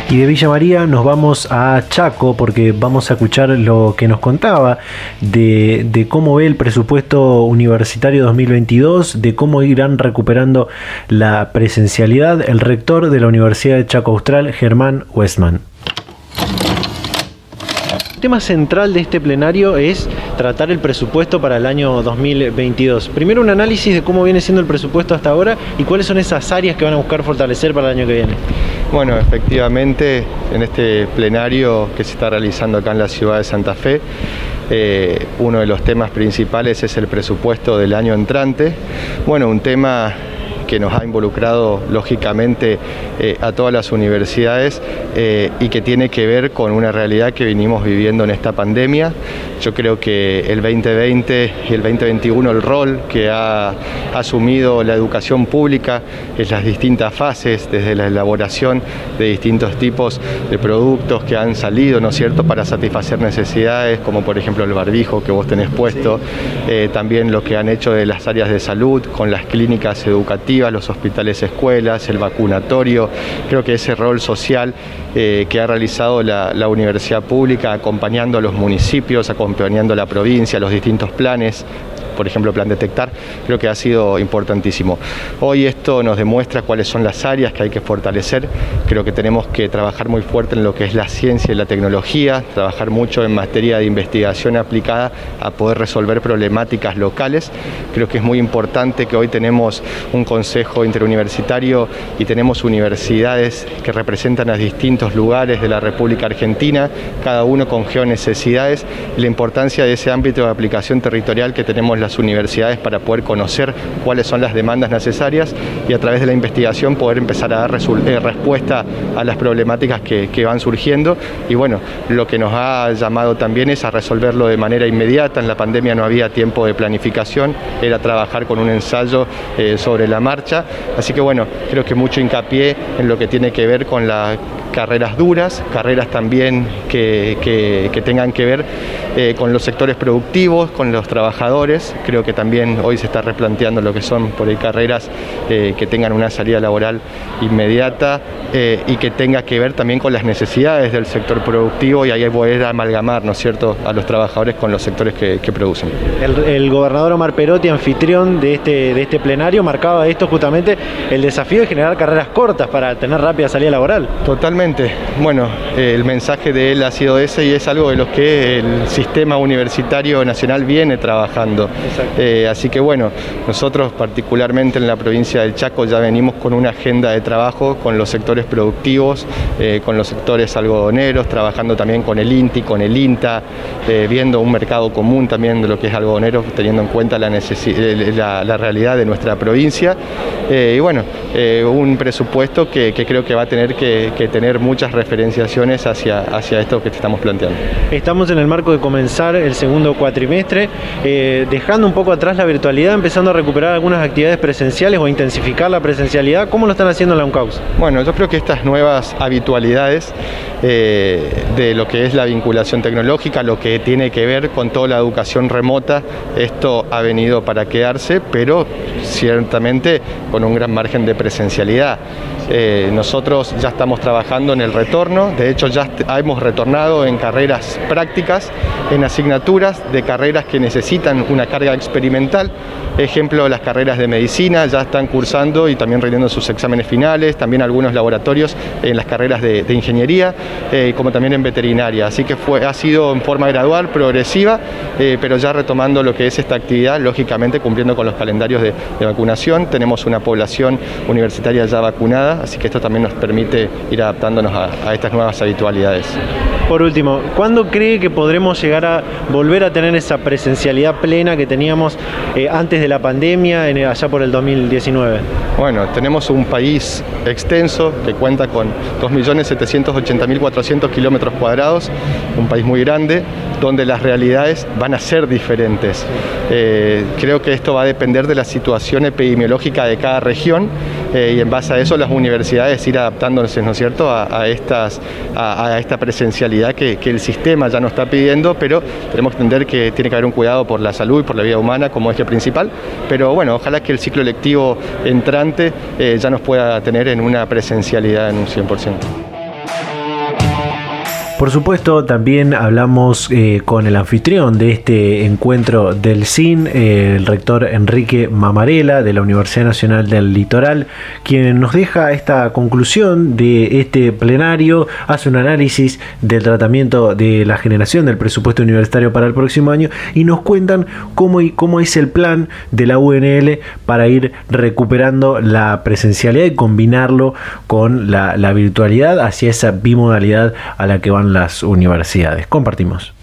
Y de Villa María nos vamos a Chaco porque vamos a escuchar lo que nos contaba de, cómo ve el presupuesto universitario 2022, de cómo irán recuperando la presencialidad el rector de la Universidad de Chaco Austral, Germán Westman. El tema central de este plenario es tratar el presupuesto para el año 2022. Primero un análisis de cómo viene siendo el presupuesto hasta ahora y cuáles son esas áreas que van a buscar fortalecer para el año que viene. Bueno, efectivamente, en este plenario que se está realizando acá en la ciudad de Santa Fe, eh, uno de los temas principales es el presupuesto del año entrante. Bueno, un tema que nos ha involucrado lógicamente eh, a todas las universidades eh, y que tiene que ver con una realidad que venimos viviendo en esta pandemia. Yo creo que el 2020 y el 2021 el rol que ha asumido la educación pública en las distintas fases, desde la elaboración de distintos tipos de productos que han salido, ¿no es cierto?, para satisfacer necesidades, como por ejemplo el barbijo que vos tenés puesto, eh, también lo que han hecho de las áreas de salud con las clínicas educativas, los hospitales escuelas, el vacunatorio, creo que ese rol social eh, que ha realizado la, la, universidad pública acompañando a los municipios, acompañando a la provincia, los distintos planes por ejemplo Plan Detectar, creo que ha sido importantísimo. Hoy esto nos demuestra cuáles son las áreas que hay que fortalecer, creo que tenemos que trabajar muy fuerte en lo que es la ciencia y la tecnología, trabajar mucho en materia de investigación aplicada a poder resolver problemáticas locales. Creo que es muy importante que hoy tenemos un consejo interuniversitario y tenemos universidades que representan a distintos lugares de la República Argentina, cada uno con geonecesidades y la importancia de ese ámbito de aplicación territorial que tenemos universidades para poder conocer cuáles son las demandas necesarias y a través de la investigación poder empezar a dar eh, respuesta a las problemáticas que, que, van surgiendo. Y bueno, lo que nos ha llamado también es a resolverlo de manera inmediata, en la pandemia no había tiempo de planificación, era trabajar con un ensayo eh, sobre la marcha, así que bueno, creo que mucho hincapié en lo que tiene que ver con la carreras duras, carreras también que, que, que tengan que ver eh, con los sectores productivos, con los trabajadores. Creo que también hoy se está replanteando lo que son por ahí carreras eh, que tengan una salida laboral inmediata eh, y que tenga que ver también con las necesidades del sector productivo y ahí poder amalgamar, ¿no es cierto?, a los trabajadores con los sectores que, que producen. El, el, gobernador Omar Perotti, anfitrión de este, de este plenario, marcaba esto justamente el desafío de generar carreras cortas para tener rápida salida laboral. Totalmente bueno, el mensaje de él ha sido ese y es algo de lo que el sistema universitario nacional viene trabajando. Eh, así que bueno, nosotros particularmente en la provincia del Chaco ya venimos con una agenda de trabajo con los sectores productivos, eh, con los sectores algodoneros, trabajando también con el INTI, con el INTA, eh, viendo un mercado común también de lo que es algodonero, teniendo en cuenta la, la, la realidad de nuestra provincia Eh, y bueno, eh, un presupuesto que, creo que va a tener que, tener muchas referenciaciones hacia, hacia esto que estamos planteando. Estamos en el marco de comenzar el segundo cuatrimestre, dejando un poco atrás la virtualidad, empezando a recuperar algunas actividades presenciales o intensificar la presencialidad. ¿Cómo lo están haciendo en la UNCAUS? Bueno, yo creo que estas nuevas habitualidades de lo que es la vinculación tecnológica, lo que tiene que ver con toda la educación remota, esto ha venido para quedarse, pero ciertamente con un gran margen de presencialidad. Eh, nosotros ya estamos trabajando en el retorno, de hecho ya hemos retornado en carreras prácticas, en asignaturas de carreras que necesitan una carga experimental. Ejemplo, las carreras de medicina ya están cursando y también rindiendo sus exámenes finales, también algunos laboratorios en las carreras de, ingeniería, eh, como también en veterinaria. Así que fue, ha sido en forma gradual, progresiva, eh, pero ya retomando lo que es esta actividad, lógicamente cumpliendo con los calendarios de, vacunación. Tenemos una población universitaria ya vacunada, así que esto también nos permite ir adaptándonos a estas nuevas habitualidades. Por último, ¿cuándo cree que podremos llegar a volver a tener esa presencialidad plena que teníamos eh, antes de la pandemia, allá por el 2019? Bueno, tenemos un país extenso que cuenta con 2.780.400 kilómetros cuadrados, un país muy grande, donde las realidades van a ser diferentes. Eh, creo que esto va a depender de la situación epidemiológica de cada región eh, y en base a eso las universidades ir adaptándose, ¿no es cierto?, a, estas, a esta presencialidad que, el sistema ya no está pidiendo, pero tenemos que entender que tiene que haber un cuidado por la salud y por la vida humana como eje principal. Pero bueno, ojalá que el ciclo lectivo entrante eh, ya nos pueda tener en una presencialidad en un 100%. Por supuesto, también hablamos eh, con el anfitrión de este encuentro del CIN, eh, el rector Enrique Mamarela de la Universidad Nacional del Litoral, quien nos deja esta conclusión de este plenario, hace un análisis del tratamiento de la generación del presupuesto universitario para el próximo año y nos cuentan cómo, cómo es el plan de la UNL para ir recuperando la presencialidad y combinarlo con la virtualidad hacia esa bimodalidad a la que van las universidades. Compartimos.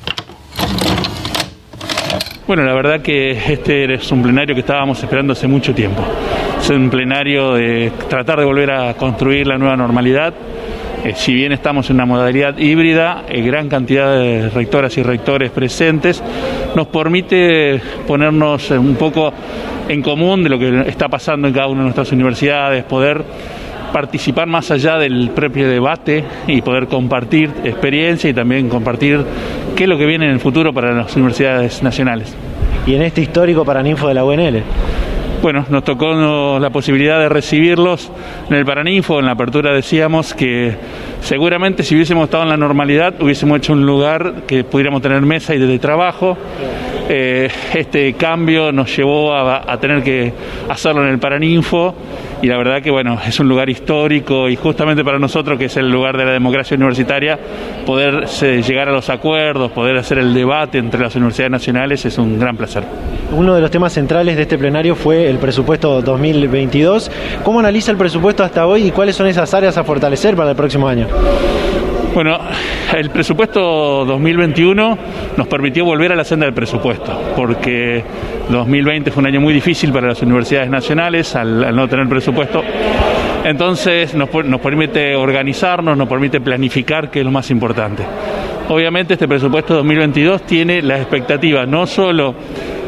Bueno, la verdad que este es un plenario que estábamos esperando hace mucho tiempo. Es un plenario de tratar de volver a construir la nueva normalidad. Eh, si bien estamos en una modalidad híbrida, eh, gran cantidad de rectoras y rectores presentes nos permite ponernos un poco en común de lo que está pasando en cada una de nuestras universidades, poder participar más allá del propio debate y poder compartir experiencia y también compartir qué es lo que viene en el futuro para las universidades nacionales. Y en este histórico Paraninfo de la UNL. Bueno, nos tocó la posibilidad de recibirlos en el Paraninfo, en la apertura decíamos que seguramente si hubiésemos estado en la normalidad hubiésemos hecho un lugar que pudiéramos tener mesa y de trabajo. Eh, este cambio nos llevó a, tener que hacerlo en el Paraninfo y la verdad que bueno, es un lugar histórico y justamente para nosotros que es el lugar de la democracia universitaria, poder llegar a los acuerdos, poder hacer el debate entre las universidades nacionales es un gran placer. Uno de los temas centrales de este plenario fue el presupuesto 2022. ¿Cómo analiza el presupuesto hasta hoy y cuáles son esas áreas a fortalecer para el próximo año? Bueno, el presupuesto 2021 nos permitió volver a la senda del presupuesto, porque 2020 fue un año muy difícil para las universidades nacionales al, no tener presupuesto. Entonces nos, nos permite organizarnos, nos permite planificar, que es lo más importante. Obviamente este presupuesto 2022 tiene la expectativa no solo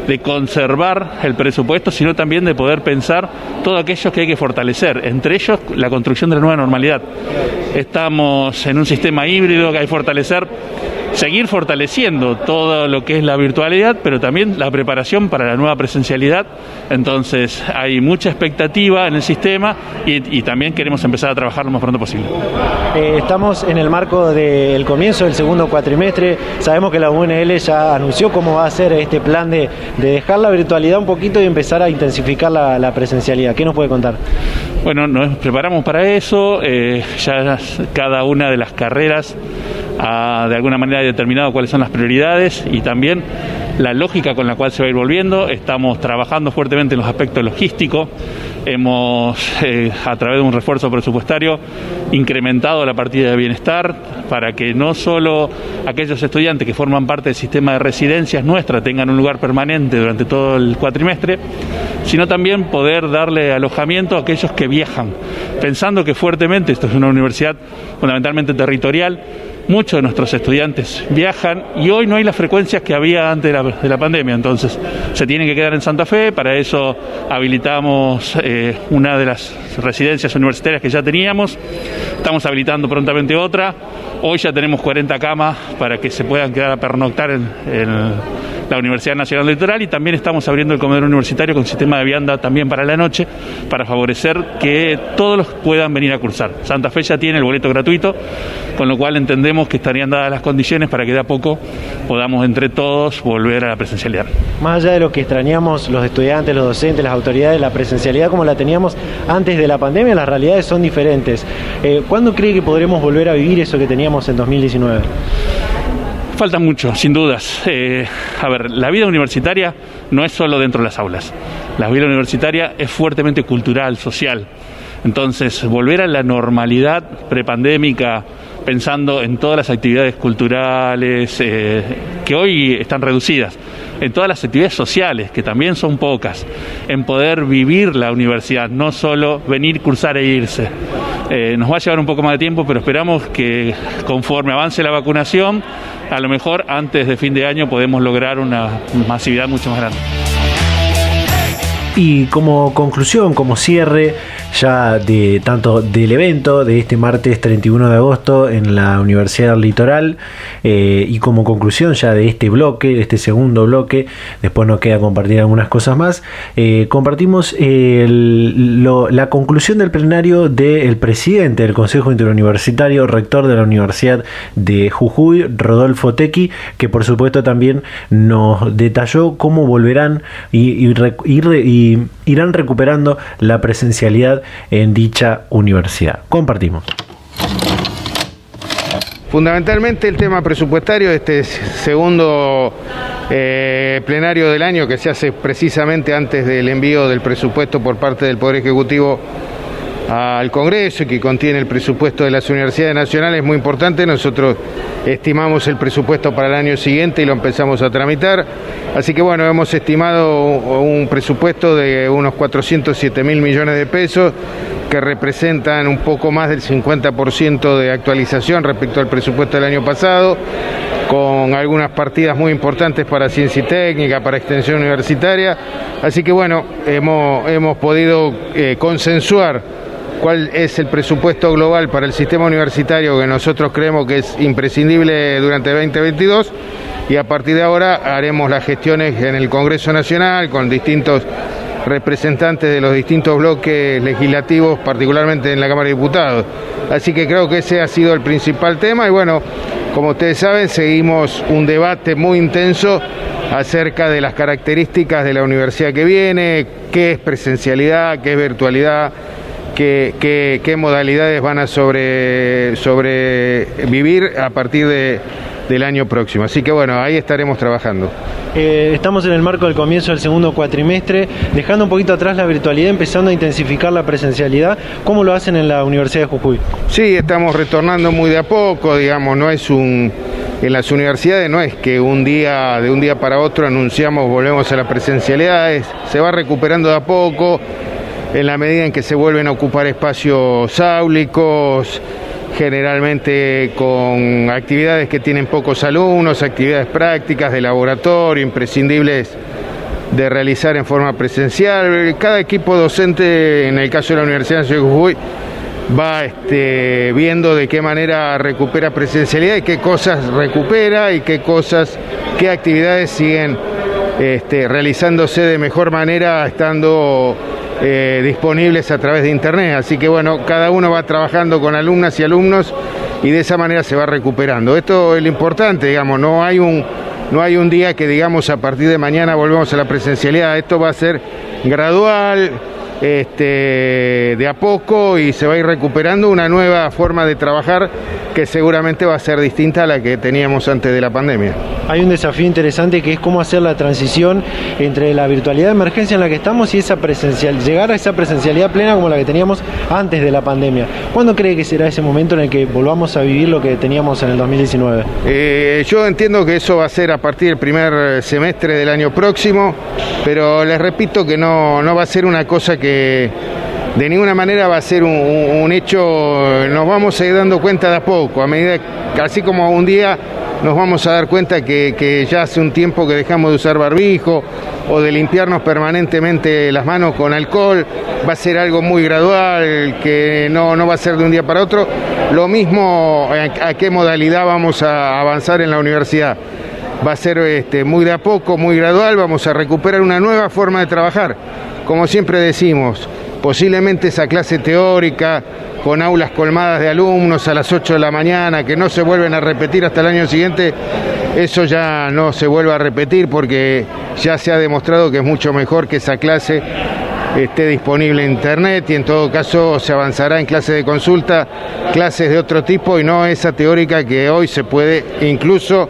de conservar el presupuesto, sino también de poder pensar todo aquello que hay que fortalecer, entre ellos la construcción de la nueva normalidad. Estamos en un sistema híbrido que hay que fortalecer seguir fortaleciendo todo lo que es la virtualidad, pero también la preparación para la nueva presencialidad. Entonces hay mucha expectativa en el sistema y, también queremos empezar a trabajar lo más pronto posible. Eh, estamos en el marco del comienzo del segundo cuatrimestre. Sabemos que la UNL ya anunció cómo va a ser este plan de, dejar la virtualidad un poquito y empezar a intensificar la, presencialidad. ¿Qué nos puede contar? Bueno, nos preparamos para eso. Eh, ya cada una de las carreras de alguna manera determinado cuáles son las prioridades y también la lógica con la cual se va a ir volviendo. Estamos trabajando fuertemente en los aspectos logísticos. Hemos, eh, a través de un refuerzo presupuestario, incrementado la partida de bienestar para que no solo aquellos estudiantes que forman parte del sistema de residencias nuestra tengan un lugar permanente durante todo el cuatrimestre, sino también poder darle alojamiento a aquellos que viajan, pensando que fuertemente esto es una universidad fundamentalmente territorial, muchos de nuestros estudiantes viajan y hoy no hay las frecuencias que había antes de la, pandemia, entonces se tienen que quedar en Santa Fe, para eso habilitamos eh, una de las residencias universitarias que ya teníamos, estamos habilitando prontamente otra, hoy ya tenemos 40 camas para que se puedan quedar a pernoctar en, en la Universidad Nacional Litoral y también estamos abriendo el comedor universitario con sistema de vianda también para la noche para favorecer que todos los puedan venir a cursar. Santa Fe ya tiene el boleto gratuito, con lo cual entendemos que estarían dadas las condiciones para que de a poco podamos entre todos volver a la presencialidad. Más allá de lo que extrañamos los estudiantes, los docentes, las autoridades, la presencialidad como la teníamos antes de la pandemia, las realidades son diferentes. Eh, ¿Cuándo cree que podremos volver a vivir eso que teníamos en 2019? Falta mucho, sin dudas. Eh, a ver, la vida universitaria no es solo dentro de las aulas. La vida universitaria es fuertemente cultural, social. Entonces, volver a la normalidad prepandémica, pensando en todas las actividades culturales eh, que hoy están reducidas, en todas las actividades sociales, que también son pocas, en poder vivir la universidad, no solo venir, cursar e irse. Eh, nos va a llevar un poco más de tiempo, pero esperamos que conforme avance la vacunación, a lo mejor antes de fin de año podemos lograr una masividad mucho más grande. Y como conclusión, como cierre, ya de tanto del evento de este martes 31 de agosto en la Universidad Litoral eh, y como conclusión ya de este bloque, de este segundo bloque, después nos queda compartir algunas cosas más, eh, compartimos la conclusión del plenario del presidente del Consejo Interuniversitario, rector de la Universidad de Jujuy, Rodolfo Tequi, que por supuesto también nos detalló cómo volverán y irán recuperando la presencialidad en dicha universidad. Compartimos. Fundamentalmente el tema presupuestario, este segundo eh, plenario del año que se hace precisamente antes del envío del presupuesto por parte del Poder Ejecutivo al Congreso que contiene el presupuesto de las universidades nacionales es muy importante. Nosotros estimamos el presupuesto para el año siguiente y lo empezamos a tramitar. Así que bueno, hemos estimado un presupuesto de unos 407 mil millones de pesos que representan un poco más del 50% de actualización respecto al presupuesto del año pasado, con algunas partidas muy importantes para ciencia y técnica, para extensión universitaria. Así que bueno, hemos, hemos podido eh, consensuar cuál es el presupuesto global para el sistema universitario que nosotros creemos que es imprescindible durante 2022 y a partir de ahora haremos las gestiones en el Congreso Nacional con distintos representantes de los distintos bloques legislativos, particularmente en la Cámara de Diputados. Así que creo que ese ha sido el principal tema y bueno, como ustedes saben, seguimos un debate muy intenso acerca de las características de la universidad que viene, qué es presencialidad, qué es virtualidad qué, modalidades van a sobre, sobrevivir a partir de, del año próximo. Así que bueno, ahí estaremos trabajando. Eh, estamos en el marco del comienzo del segundo cuatrimestre, dejando un poquito atrás la virtualidad, empezando a intensificar la presencialidad. ¿Cómo lo hacen en la Universidad de Jujuy? Sí, estamos retornando muy de a poco, digamos, no es un... En las universidades no es que un día, de un día para otro anunciamos volvemos a la presencialidad, se va recuperando de a poco, en la medida en que se vuelven a ocupar espacios áulicos, generalmente con actividades que tienen pocos alumnos, actividades prácticas de laboratorio, imprescindibles de realizar en forma presencial. Cada equipo docente, en el caso de la Universidad de Jujuy, va este, viendo de qué manera recupera presencialidad y qué cosas recupera y qué cosas, qué actividades siguen este, realizándose de mejor manera estando eh, disponibles a través de internet. Así que bueno, cada uno va trabajando con alumnas y alumnos y de esa manera se va recuperando. Esto es lo importante, digamos, no hay un, no hay un día que digamos a partir de mañana volvemos a la presencialidad, esto va a ser gradual, este, de a poco y se va a ir recuperando una nueva forma de trabajar que seguramente va a ser distinta a la que teníamos antes de la pandemia. Hay un desafío interesante que es cómo hacer la transición entre la virtualidad de emergencia en la que estamos y esa presencial, llegar a esa presencialidad plena como la que teníamos antes de la pandemia. ¿Cuándo cree que será ese momento en el que volvamos a vivir lo que teníamos en el 2019? Eh, yo entiendo que eso va a ser a partir del primer semestre del año próximo, pero les repito que no, no va a ser una cosa que de ninguna manera va a ser un, hecho, nos vamos a ir dando cuenta de a poco, a medida así como un día nos vamos a dar cuenta que, ya hace un tiempo que dejamos de usar barbijo o de limpiarnos permanentemente las manos con alcohol, va a ser algo muy gradual, que no, no va a ser de un día para otro. Lo mismo a, qué modalidad vamos a avanzar en la universidad. Va a ser este, muy de a poco, muy gradual, vamos a recuperar una nueva forma de trabajar como siempre decimos, posiblemente esa clase teórica con aulas colmadas de alumnos a las 8 de la mañana, que no se vuelven a repetir hasta el año siguiente, eso ya no se vuelve a repetir porque ya se ha demostrado que es mucho mejor que esa clase esté disponible en internet y en todo caso se avanzará en clases de consulta, clases de otro tipo y no esa teórica que hoy se puede incluso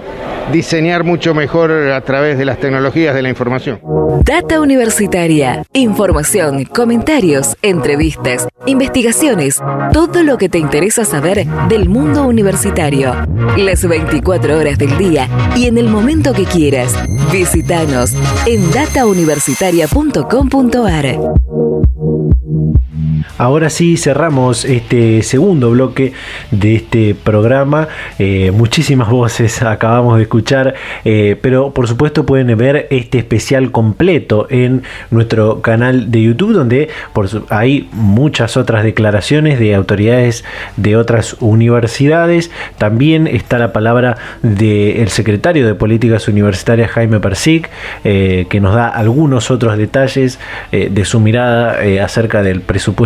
diseñar mucho mejor a través de las tecnologías de la información. Data Universitaria. Información, comentarios, entrevistas, investigaciones, todo lo que te interesa saber del mundo universitario. Las 24 horas del día y en el momento que quieras. Visítanos en datauniversitaria.com.ar. Thank you. Ahora sí cerramos este segundo bloque de este programa. Eh, muchísimas voces acabamos de escuchar, eh, pero por supuesto pueden ver este especial completo en nuestro canal de YouTube, donde por hay muchas otras declaraciones de autoridades de otras universidades. También está la palabra del secretario de Políticas Universitarias, Jaime Persic, eh, que nos da algunos otros detalles de su mirada acerca del presupuesto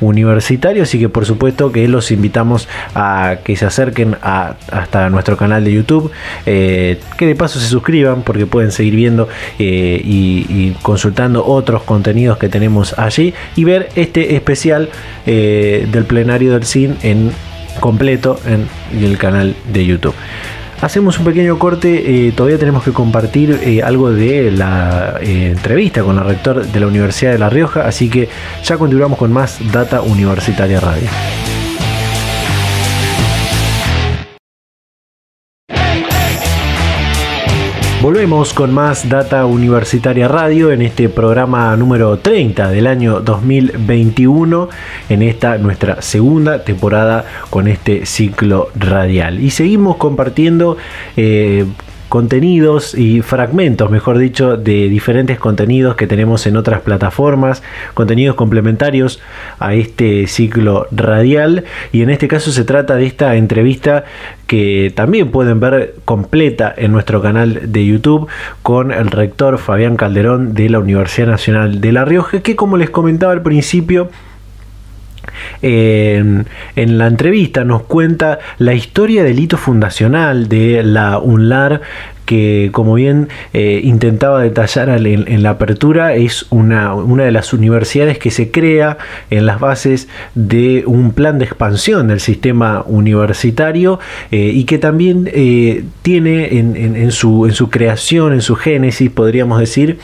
universitario, así que por supuesto que los invitamos a que se acerquen a, hasta nuestro canal de YouTube, eh, que de paso se suscriban porque pueden seguir viendo eh, y, consultando otros contenidos que tenemos allí y ver este especial eh, del plenario del CIN en completo en el canal de YouTube. Hacemos un pequeño corte, eh, todavía tenemos que compartir eh, algo de la eh, entrevista con la rector de la Universidad de La Rioja, así que ya continuamos con más Data Universitaria Radio. Volvemos con más Data Universitaria Radio en este programa número 30 del año 2021, en esta nuestra segunda temporada con este ciclo radial. Y seguimos compartiendo eh, contenidos y fragmentos, mejor dicho, de diferentes contenidos que tenemos en otras plataformas, contenidos complementarios a este ciclo radial. Y en este caso se trata de esta entrevista que también pueden ver completa en nuestro canal de YouTube con el rector Fabián Calderón de la Universidad Nacional de La Rioja, que como les comentaba al principio, en, la entrevista nos cuenta la historia del hito fundacional de la UNLAR que como bien eh, intentaba detallar en, la apertura, es una, una, de las universidades que se crea en las bases de un plan de expansión del sistema universitario eh, y que también eh, tiene en, en, su, en su creación, en su génesis, podríamos decir,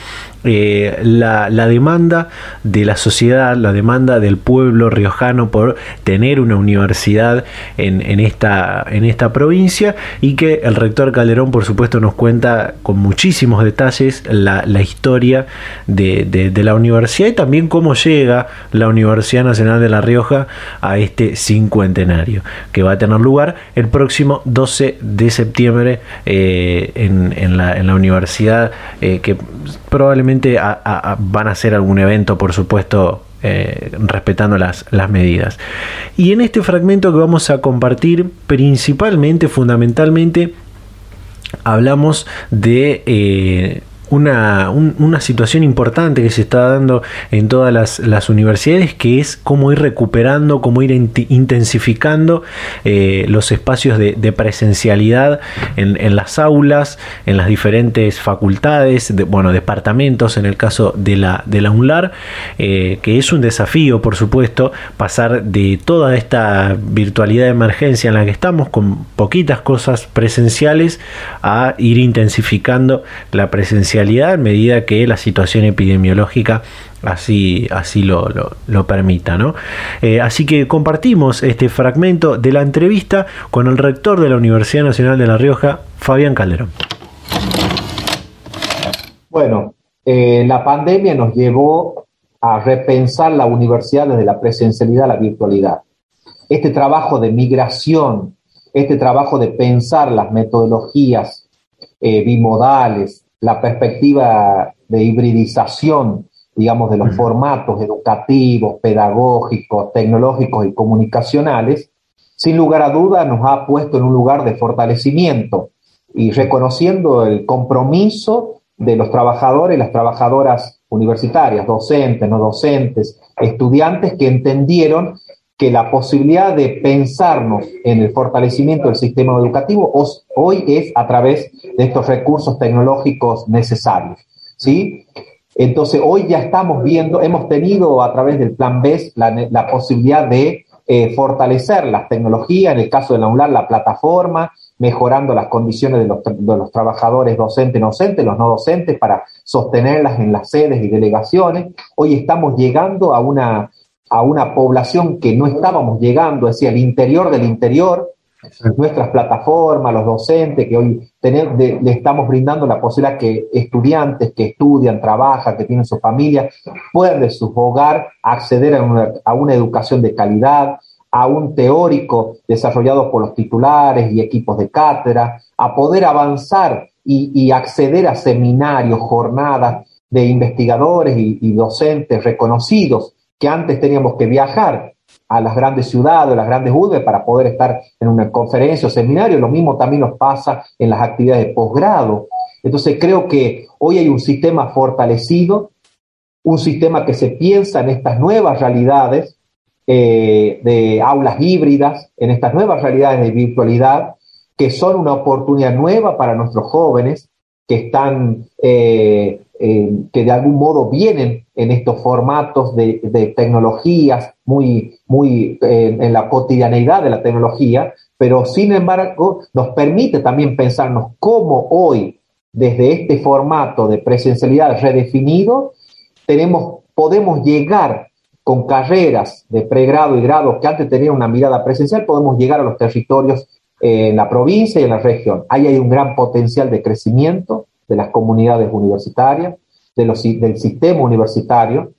la, la, demanda de la sociedad, la demanda del pueblo riojano por tener una universidad en, en, esta, en esta provincia y que el rector Calderón por supuesto nos cuenta con muchísimos detalles la, historia de, la universidad y también cómo llega la Universidad Nacional de La Rioja a este cincuentenario, que va a tener lugar el próximo 12 de septiembre eh, en, la, universidad, eh, que probablemente van a hacer algún evento, por supuesto, eh, respetando las, las, medidas. Y en este fragmento que vamos a compartir, principalmente, fundamentalmente, hablamos de una, una, situación importante que se está dando en todas las, universidades, que es cómo ir recuperando, cómo ir intensificando eh, los espacios de, presencialidad en, las aulas, en las diferentes facultades, bueno, departamentos en el caso de la, de la UNLAR, eh, que es un desafío, por supuesto, pasar de toda esta virtualidad de emergencia en la que estamos, con poquitas cosas presenciales, a ir intensificando la presencialidad a medida que la situación epidemiológica así, así lo, permita. ¿no? Eh, así que compartimos este fragmento de la entrevista con el rector de la Universidad Nacional de La Rioja, Fabián Calderón. Bueno, eh, la pandemia nos llevó a repensar la universidad desde la presencialidad a la virtualidad. Este trabajo de migración, este trabajo de pensar las metodologías eh, bimodales, la perspectiva de hibridización, digamos, de los formatos educativos, pedagógicos, tecnológicos y comunicacionales, sin lugar a duda nos ha puesto en un lugar de fortalecimiento y reconociendo el compromiso de los trabajadores y las trabajadoras universitarias, docentes, no docentes, estudiantes que entendieron que la posibilidad de pensarnos en el fortalecimiento del sistema educativo hoy es a través de estos recursos tecnológicos necesarios. ¿sí? Entonces, hoy ya estamos viendo, hemos tenido a través del Plan B la, posibilidad de eh, fortalecer las tecnologías, en el caso de la UNLAR, la plataforma, mejorando las condiciones de los, de los trabajadores docentes, no docentes, los no docentes, para sostenerlas en las sedes y delegaciones. Hoy estamos llegando a una a una población que no estábamos llegando, es decir, al interior del interior, nuestras plataformas, los docentes, que hoy le estamos brindando la posibilidad que estudiantes que estudian, trabajan, que tienen su familia, puedan de su hogar acceder a una, a una educación de calidad, a un teórico desarrollado por los titulares y equipos de cátedra, a poder avanzar y, acceder a seminarios, jornadas de investigadores y, y docentes reconocidos que antes teníamos que viajar a las grandes ciudades, a las grandes urbes para poder estar en una conferencia o seminario. Lo mismo también nos pasa en las actividades de posgrado. Entonces creo que hoy hay un sistema fortalecido, un sistema que se piensa en estas nuevas realidades eh, de aulas híbridas, en estas nuevas realidades de virtualidad, que son una oportunidad nueva para nuestros jóvenes que están eh, eh, que de algún modo vienen en estos formatos de, tecnologías muy, muy eh, en la cotidianeidad de la tecnología, pero sin embargo nos permite también pensarnos cómo hoy, desde este formato de presencialidad redefinido, tenemos, podemos llegar con carreras de pregrado y grado que antes tenían una mirada presencial, podemos llegar a los territorios en la provincia y en la región. Ahí hay un gran potencial de crecimiento, de las comunidades universitarias, de los, del sistema universitario,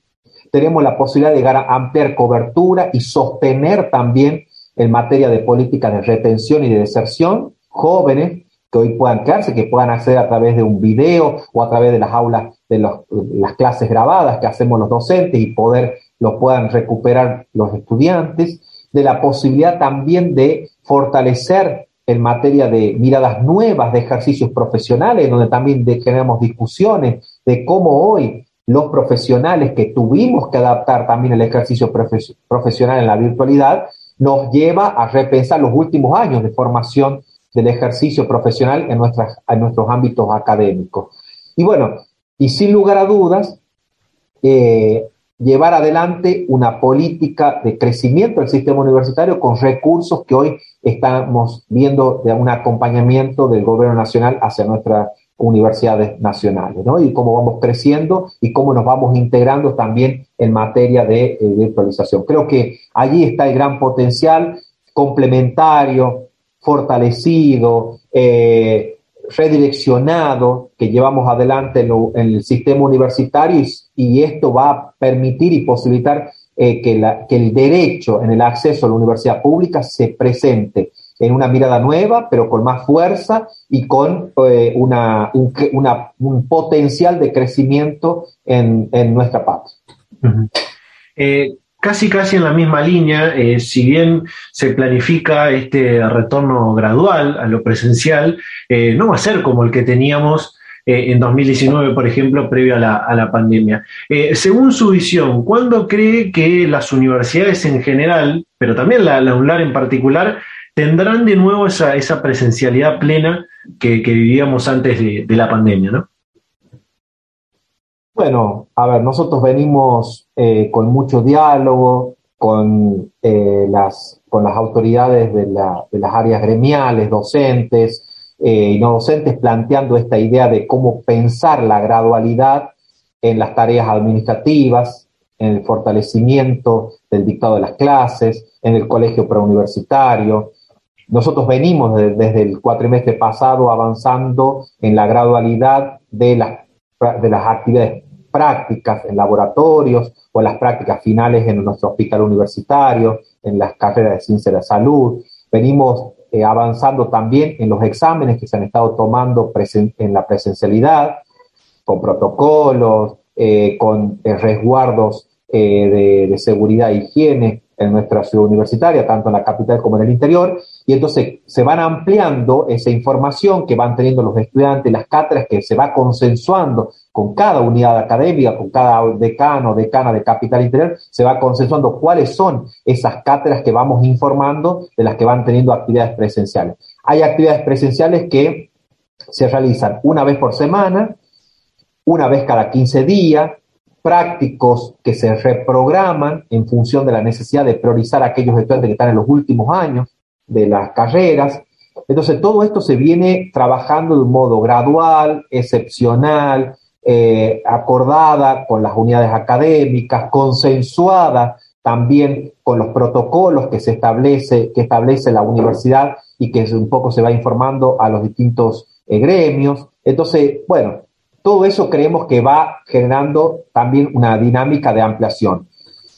tenemos la posibilidad de llegar a ampliar cobertura y sostener también en materia de política de retención y de deserción jóvenes que hoy puedan quedarse, que puedan acceder a través de un video o a través de las aulas, de las clases grabadas que hacemos los docentes y poder lo puedan recuperar los estudiantes, de la posibilidad también de fortalecer en materia de miradas nuevas de ejercicios profesionales, donde también generamos discusiones de cómo hoy los profesionales que tuvimos que adaptar también el ejercicio profesional en la virtualidad, nos lleva a repensar los últimos años de formación del ejercicio profesional en, nuestras, en nuestros ámbitos académicos. Y bueno, y sin lugar a dudas, eh, llevar adelante una política de crecimiento del sistema universitario con recursos que hoy estamos viendo un acompañamiento del gobierno nacional hacia nuestras universidades nacionales, ¿no? Y cómo vamos creciendo y cómo nos vamos integrando también en materia de eh, virtualización. Creo que allí está el gran potencial complementario, fortalecido, eh, redireccionado que llevamos adelante en, el sistema universitario y, esto va a permitir y posibilitar eh, que, la, que el derecho en el acceso a la universidad pública se presente en una mirada nueva, pero con más fuerza y con eh, una, un, potencial de crecimiento en, nuestra patria. Casi casi en la misma línea, eh, si bien se planifica este retorno gradual a lo presencial, eh, no va a ser como el que teníamos eh, en 2019, por ejemplo, previo a la, pandemia. Eh, según su visión, ¿cuándo cree que las universidades en general, pero también la, la UNLAR en particular, tendrán de nuevo esa, presencialidad plena que, vivíamos antes de, la pandemia, ¿no? Bueno, a ver, nosotros venimos eh, con mucho diálogo con las autoridades de, las áreas gremiales, docentes eh, y no planteando esta idea de cómo pensar la gradualidad en las tareas administrativas, en el fortalecimiento del dictado de las clases, en el colegio preuniversitario, nosotros venimos desde el cuatrimestre pasado avanzando en la gradualidad de las, de las actividades prácticas en laboratorios o las prácticas finales en nuestro hospital universitario, en las carreras de ciencia de la salud. Venimos eh, avanzando también en los exámenes que se han estado tomando en la presencialidad, con protocolos, eh, con eh, resguardos de, de, seguridad e higiene en nuestra ciudad universitaria, tanto en la capital como en el interior, y entonces se van ampliando esa información que van teniendo los estudiantes, las cátedras que se va consensuando con cada unidad académica, con cada decano, decana de capital interior, se va consensuando cuáles son esas cátedras que vamos informando de las que van teniendo actividades presenciales. Hay actividades presenciales que se realizan una vez por semana, una vez cada 15 días, prácticos que se reprograman en función de la necesidad de priorizar aquellos estudiantes que están en los últimos años de las carreras. Entonces, todo esto se viene trabajando de un modo gradual, excepcional, eh, acordada con las unidades académicas, consensuada también con los protocolos que se establece, que establece la universidad y que un poco se va informando a los distintos eh, gremios. Entonces, bueno, todo eso creemos que va generando también una dinámica de ampliación.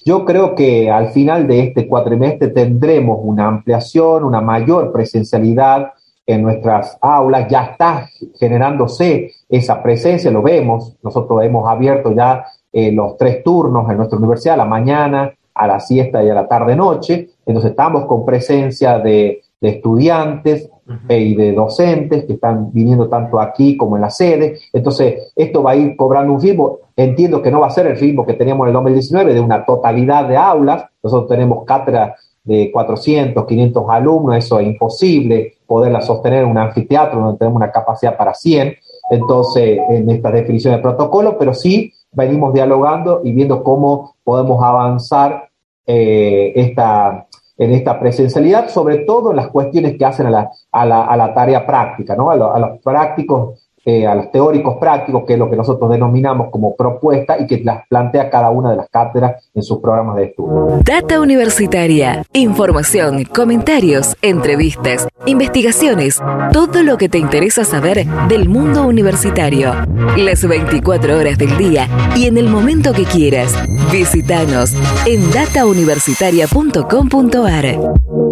Yo creo que al final de este cuatrimestre tendremos una ampliación, una mayor presencialidad en nuestras aulas, ya está generándose esa presencia, lo vemos, nosotros hemos abierto ya eh, los tres turnos en nuestra universidad, a la mañana, a la siesta y a la tarde-noche, entonces estamos con presencia de de estudiantes y de docentes que están viniendo tanto aquí como en la sede. Entonces, esto va a ir cobrando un ritmo. Entiendo que no va a ser el ritmo que teníamos en el 2019 de una totalidad de aulas. Nosotros tenemos cátedra de 400, 500 alumnos, eso es imposible poderla sostener en un anfiteatro donde tenemos una capacidad para 100. Entonces, en esta definición de protocolo, pero sí venimos dialogando y viendo cómo podemos avanzar eh, esta, en esta presencialidad, sobre todo en las cuestiones que hacen a la, a la, a la tarea práctica, ¿no? a, a los prácticos eh, a los teóricos prácticos, que es lo que nosotros denominamos como propuesta y que las plantea cada una de las cátedras en sus programas de estudio. Data Universitaria, información, comentarios, entrevistas, investigaciones, todo lo que te interesa saber del mundo universitario. Las 24 horas del día y en el momento que quieras. Visítanos en datauniversitaria.com.ar.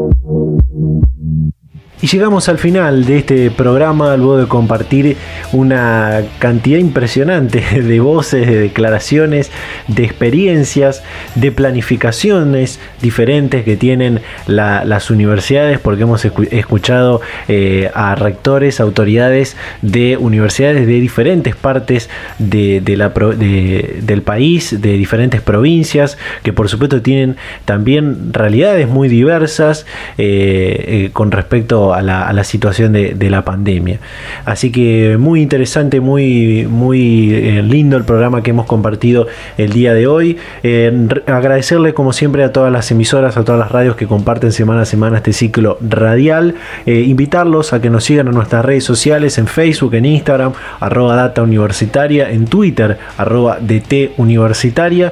Y llegamos al final de este programa luego de compartir una cantidad impresionante de voces, de declaraciones, de experiencias, de planificaciones diferentes que tienen las universidades, porque hemos escuchado eh, a rectores, autoridades de universidades de diferentes partes de, del país, de diferentes provincias, que por supuesto tienen también realidades muy diversas eh, eh, con respecto a la, situación de, la pandemia. Así que muy interesante, muy, muy eh, lindo el programa que hemos compartido el día de hoy. Eh, agradecerle como siempre a todas las emisoras, a todas las radios que comparten semana a semana este ciclo radial. Eh, invitarlos a que nos sigan en nuestras redes sociales, en Facebook, en Instagram, arroba data universitaria, en Twitter, arroba DT universitaria.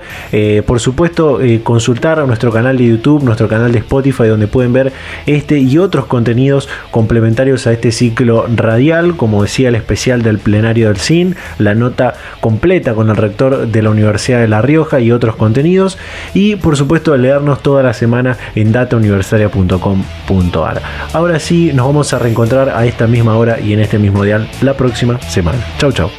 por supuesto, consultar a nuestro canal de YouTube, nuestro canal de Spotify, donde pueden ver este y otros contenidos complementarios a este ciclo radial, como decía el especial del plenario del CIN, la nota completa con el rector de la Universidad de La Rioja y otros contenidos, y por supuesto leernos toda la semana en datauniversitaria.com.ar. Ahora sí, nos vamos a reencontrar a esta misma hora y en este mismo dial la próxima semana. Chau, chau.